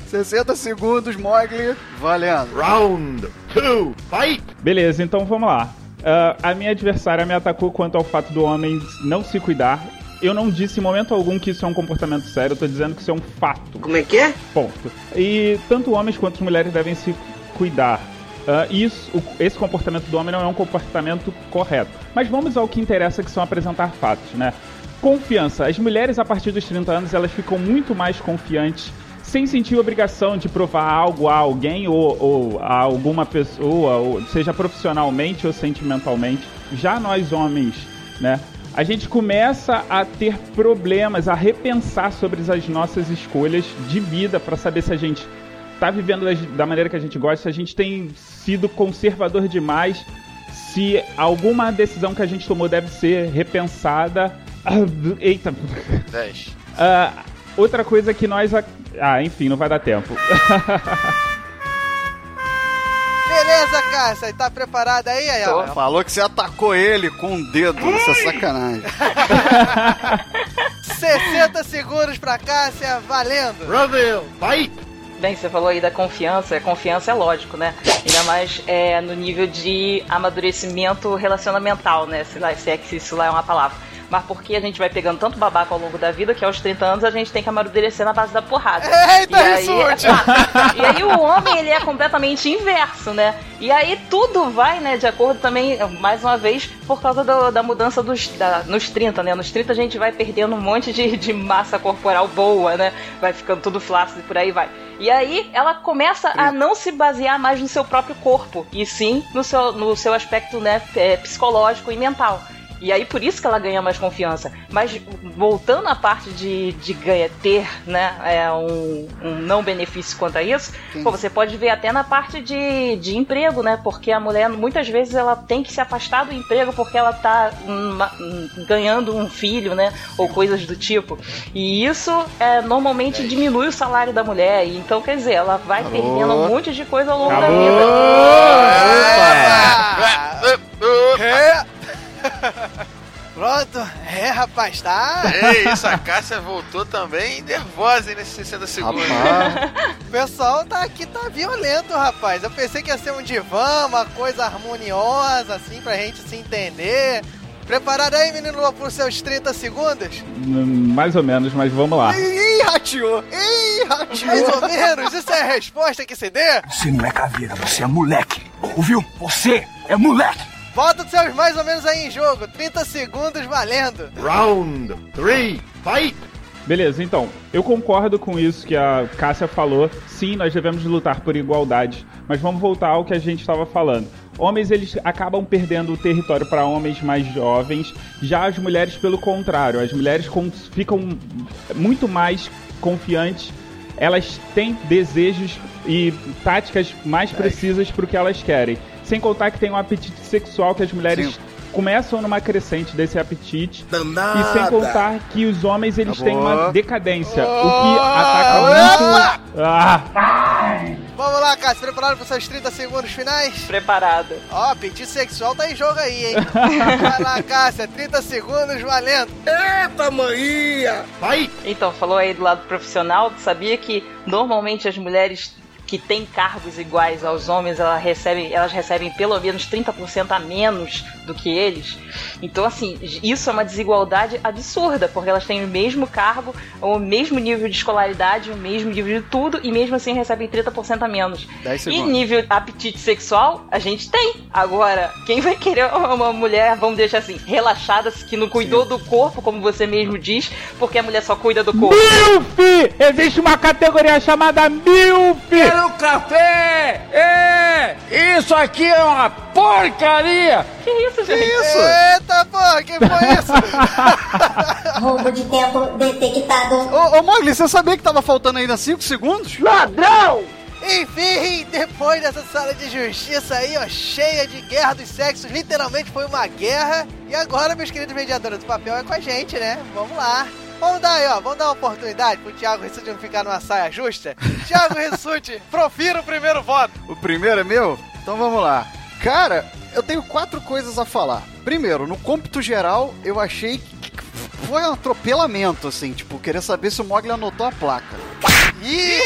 60 segundos, Mogli. Valendo. Round 2, fight! Beleza, então vamos lá. Ah, a minha adversária me atacou quanto ao fato do homem não se cuidar. Eu não disse em momento algum que isso é um comportamento sério, eu tô dizendo que isso é um fato. Como é que é? Ponto. E tanto homens quanto mulheres devem se cuidar. Ah, isso, o- esse comportamento do homem não é um comportamento correto. Mas vamos ao que interessa, que são apresentar fatos, né? Confiança. As mulheres, a partir dos 30 anos, elas ficam muito mais confiantes, sem sentir obrigação de provar algo a alguém ou, ou a alguma pessoa, ou seja profissionalmente ou sentimentalmente. Já nós, homens, né? A gente começa a ter problemas, a repensar sobre as nossas escolhas de vida para saber se a gente tá vivendo da maneira que a gente gosta, se a gente tem sido conservador demais, se alguma decisão que a gente tomou deve ser repensada. Ah, eita. 10. Ah, outra coisa que nós. Ah, enfim, não vai dar tempo. Beleza, Cássia, tá preparada aí, aí? ó? Falou que você atacou ele com um dedo. Isso é sacanagem. 60 segundos pra Cássia, valendo! Brasil, fight! Bem, você falou aí da confiança. Confiança é lógico, né? Ainda mais é, no nível de amadurecimento relacionamental, né? Se, lá, se é que isso lá é uma palavra. Mas porque a gente vai pegando tanto babaca ao longo da vida que aos 30 anos a gente tem que amadurecer na base da porrada. Eita, e aí, insulte! e aí o homem, ele é completamente inverso, né? E aí tudo vai, né, de acordo também, mais uma vez, por causa do- da mudança dos, da- nos 30, né? Nos 30 a gente vai perdendo um monte de, de massa corporal boa, né? Vai ficando tudo flácido e por aí vai. E aí ela começa a não se basear mais no seu próprio corpo, e sim no seu, no seu aspecto né, é, psicológico e mental. E aí por isso que ela ganha mais confiança. Mas voltando à parte de, de ganhar, ter né, é, um, um não benefício quanto a isso, pô, você pode ver até na parte de, de emprego, né? Porque a mulher muitas vezes ela tem que se afastar do emprego porque ela tá hum, ma- hum, ganhando um filho, né? Ou coisas do tipo. E isso é, normalmente diminui o salário da mulher. E Então, quer dizer, ela vai perdendo um monte de coisa ao longo da vida. É. Pronto, é rapaz, tá? Ei, isso, a Cássia voltou também nervosa hein, nesses 60 segundos. O pessoal tá aqui, tá violento, rapaz. Eu pensei que ia ser um divã, uma coisa harmoniosa, assim, pra gente se entender. Preparado aí, menino Lobo, por seus 30 segundos? Hum, Mais ou menos, mas vamos lá. Ih, rateou! Ih, rateou! Mais ou menos, isso é a resposta que se dê? Você não é caveira, você é moleque. Ouviu? Você é moleque. Bota os seus mais ou menos aí em jogo. 30 segundos valendo. Round 3, fight! Beleza, então, eu concordo com isso que a Cássia falou. Sim, nós devemos lutar por igualdade, mas vamos voltar ao que a gente estava falando. Homens eles acabam perdendo o território para homens mais jovens, já as mulheres pelo contrário, as mulheres ficam muito mais confiantes, elas têm desejos e táticas mais precisas para o que elas querem. Sem contar que tem um apetite sexual que as mulheres Sim. começam numa crescente desse apetite. Danada. E sem contar que os homens eles têm Acabou. uma decadência, o que ataca muito. Ah! Vamos lá, Cássio, preparado para seus 30 segundos finais? Preparada. Ó, apetite sexual tá em jogo aí, hein? Vai lá, Cássia, 30 segundos valendo. Eita, maninha! Vai! Então, falou aí do lado profissional, tu sabia que normalmente as mulheres que têm cargos iguais aos homens, elas recebem, elas recebem pelo menos 30% a menos do que eles. Então, assim, isso é uma desigualdade absurda, porque elas têm o mesmo cargo, o mesmo nível de escolaridade, o mesmo nível de tudo, e mesmo assim recebem 30% a menos. 10 E nível apetite sexual, a gente tem. Agora, quem vai querer uma mulher, vamos deixar assim, relaxada, que não cuidou do corpo, como você mesmo diz, porque a mulher só cuida do corpo. MILF! Existe uma categoria chamada MILF! Quero café! É! Isso aqui é uma porcaria! Que isso, gente? Eita, pô, que foi isso? Roubo de tempo detectado. Ô, ô Mogli, você sabia que tava faltando ainda 5 segundos? Ladrão! Enfim, depois dessa sala de justiça aí, ó, cheia de guerra dos sexos, literalmente foi uma guerra. E agora, meus queridos mediadores do papel, é com a gente, né? Vamos lá. Vamos dar aí, ó, vamos dar uma oportunidade pro Thiago Rissuti não ficar numa saia justa. Thiago Rissuti, profira o primeiro voto. O primeiro é meu? Então vamos lá. Cara, eu tenho quatro coisas a falar. Primeiro, no cômpito geral, eu achei que que foi um atropelamento, assim, tipo, querer saber se o Mogli anotou a placa. Ih,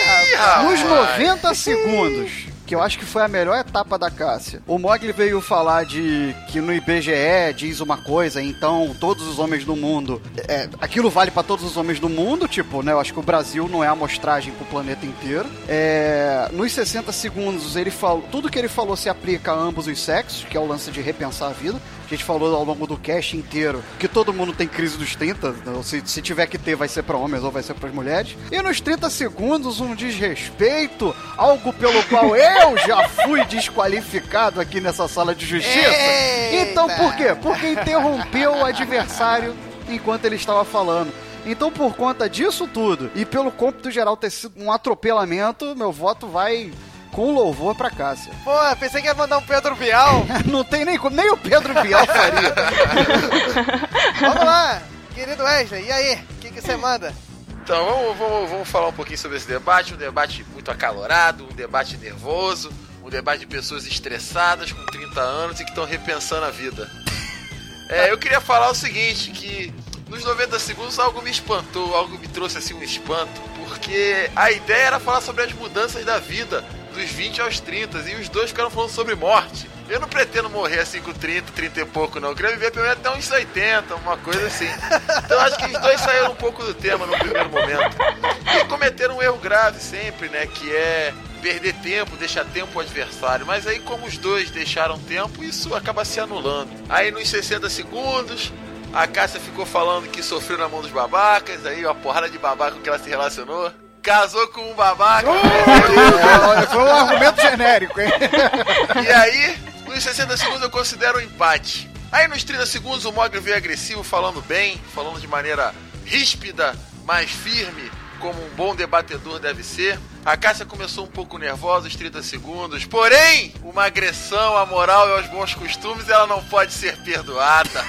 Nos 90 segundos, que eu acho que foi a melhor etapa da Cássia, o Mogli veio falar de que no IBGE diz uma coisa, então todos os homens do mundo. é, aquilo vale pra todos os homens do mundo, tipo, né? Eu acho que o Brasil não é a amostragem pro planeta inteiro. É, nos 60 segundos, ele falou. Tudo que ele falou se aplica a ambos os sexos, que é o lance de repensar a vida. A gente falou ao longo do cast inteiro que todo mundo tem crise dos 30. então, Se, se tiver que ter, vai ser pra homens ou vai ser pras mulheres. E nos 30 segundos, um desrespeito, algo pelo qual eu já fui desqualificado aqui nessa sala de justiça. Eita! Então por quê? Porque interrompeu o adversário enquanto ele estava falando. Então, por conta disso tudo, e pelo cômputo geral ter sido um atropelamento, meu voto vai com louvor pra Cássia. Pô, pensei que ia mandar um Pedro Bial. Não tem nem como, nem o Pedro Bial faria. Vamos lá, querido Wesley, e aí? O que que você manda? Então, vamos, vamos, vamos falar um pouquinho sobre esse debate. Um debate muito acalorado, um debate nervoso, um debate de pessoas estressadas com 30 anos e que estão repensando a vida. É, eu queria falar o seguinte, que nos 90 segundos algo me espantou, algo me trouxe assim um espanto, porque a ideia era falar sobre as mudanças da vida, dos 20 aos 30, e os dois ficaram falando sobre morte. Eu não pretendo morrer assim com 30, 30 e pouco, não. Eu queria viver pelo menos até uns 80, uma coisa assim. Então acho que os dois saíram um pouco do tema no primeiro momento. E cometeram um erro grave sempre, né? Que é perder tempo, deixar tempo ao adversário. Mas aí, como os dois deixaram tempo, isso acaba se anulando. Aí nos 60 segundos, a Cássia ficou falando que sofreu na mão dos babacas, aí uma porrada de babaca com que ela se relacionou. Casou com um babaca. É, foi um argumento genérico, hein? E aí, nos 60 segundos eu considero um empate. Aí nos 30 segundos o Mogli veio agressivo, falando bem, falando de maneira ríspida, mais firme, como um bom debatedor deve ser. A Cássia começou um pouco nervosa os 30 segundos, porém, uma agressão à moral e aos bons costumes ela não pode ser perdoada.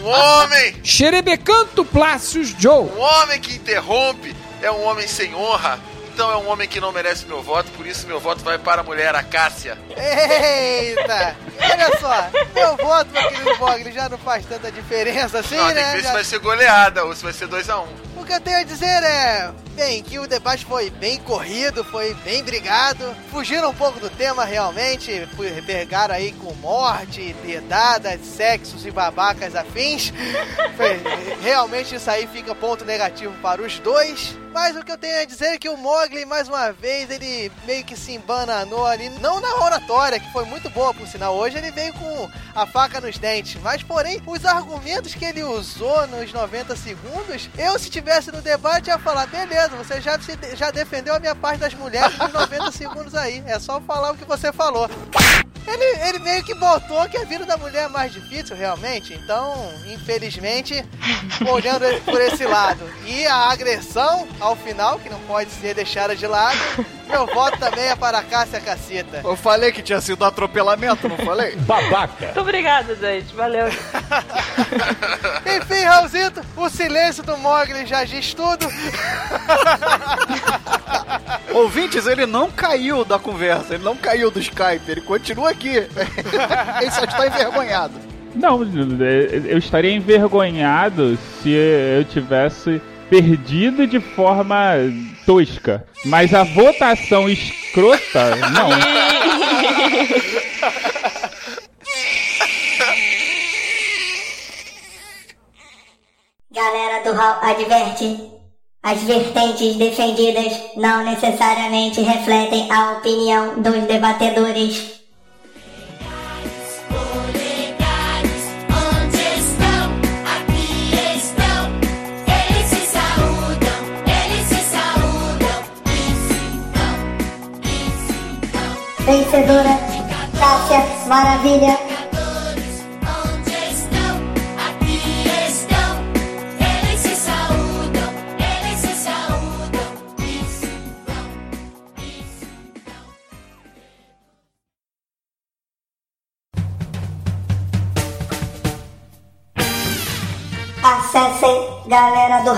Um homem, Xerebecanto Plácios Joe. um homem que interrompe é um homem sem honra. Então é um homem que não merece meu voto, por isso meu voto vai para a mulher, a Cássia. Eita! Olha só, meu voto, meu querido Mogli, já não faz tanta diferença assim, não, tem né? que ver se Já- vai ser goleada ou se vai ser 2x1. O que eu tenho a dizer é. Bem, que o debate foi bem corrido, foi bem brigado. Fugiram um pouco do tema realmente. Pegaram aí com morte, dedadas, sexos e babacas afins. Foi- realmente isso aí fica ponto negativo para os dois. Mas o que eu tenho a dizer é que o Mogli, mais uma vez, ele meio que se embananou ali, não na oratória, que foi muito boa por sinal. Hoje ele veio com a faca nos dentes. Mas, porém, os argumentos que ele usou nos 90 segundos, eu, se tivesse no debate, ia falar: beleza, você já, se- já defendeu a minha parte das mulheres nos 90 segundos aí. É só falar o que você falou. Ele, ele meio que botou que a vida da mulher é mais difícil, realmente. Então, infelizmente, olhando por esse lado. E a agressão, ao final, que não pode ser deixada de lado, meu voto também é para a Cássia Caceta. Eu falei que tinha sido atropelamento, não falei? Babaca. Muito obrigada, gente. Valeu. Enfim, Raulzito, o silêncio do Mogli já diz tudo. Ouvintes, ele não caiu da conversa, ele não caiu do Skype, ele continua aqui. ele só está envergonhado. Não, eu estaria envergonhado se eu tivesse perdido de forma tosca. Mas a votação escrota, não. Galera do Hall adverte. As vertentes defendidas não necessariamente refletem a opinião dos debatedores. Vencedora, Cássia Maravilha. Galera do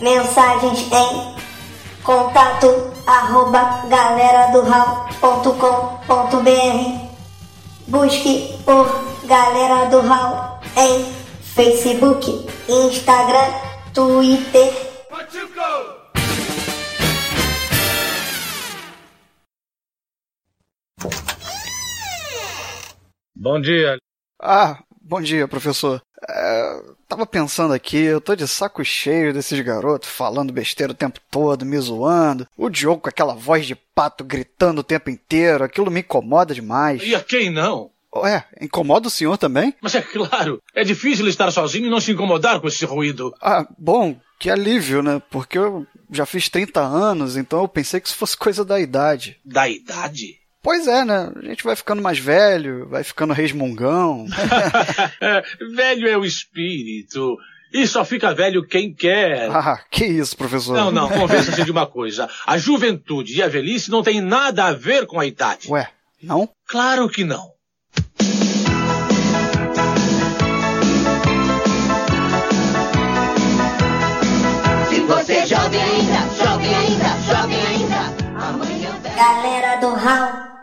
Mensagens em contato arroba galera do Busque por Galera do Hall em Facebook, Instagram, Twitter. Bom dia. Ah, bom dia, professor. É, tava pensando aqui, eu tô de saco cheio desses garotos falando besteira o tempo todo, me zoando. O Diogo com aquela voz de pato gritando o tempo inteiro, aquilo me incomoda demais. E a quem não? Ué, incomoda o senhor também? Mas é claro, é difícil estar sozinho e não se incomodar com esse ruído. Ah, bom, que alívio, né? Porque eu já fiz 30 anos, então eu pensei que isso fosse coisa da idade. Da idade? Pois é, né? A gente vai ficando mais velho, vai ficando resmungão. É, velho é o espírito. E só fica velho quem quer. ah, que isso, professor? Não, não, convença-se de uma coisa. A juventude e a velhice não têm nada a ver com a idade. Ué, não? Claro que não. Se você é jovem ainda, jovem ainda, jovem ainda. Amanhã Galera do Hall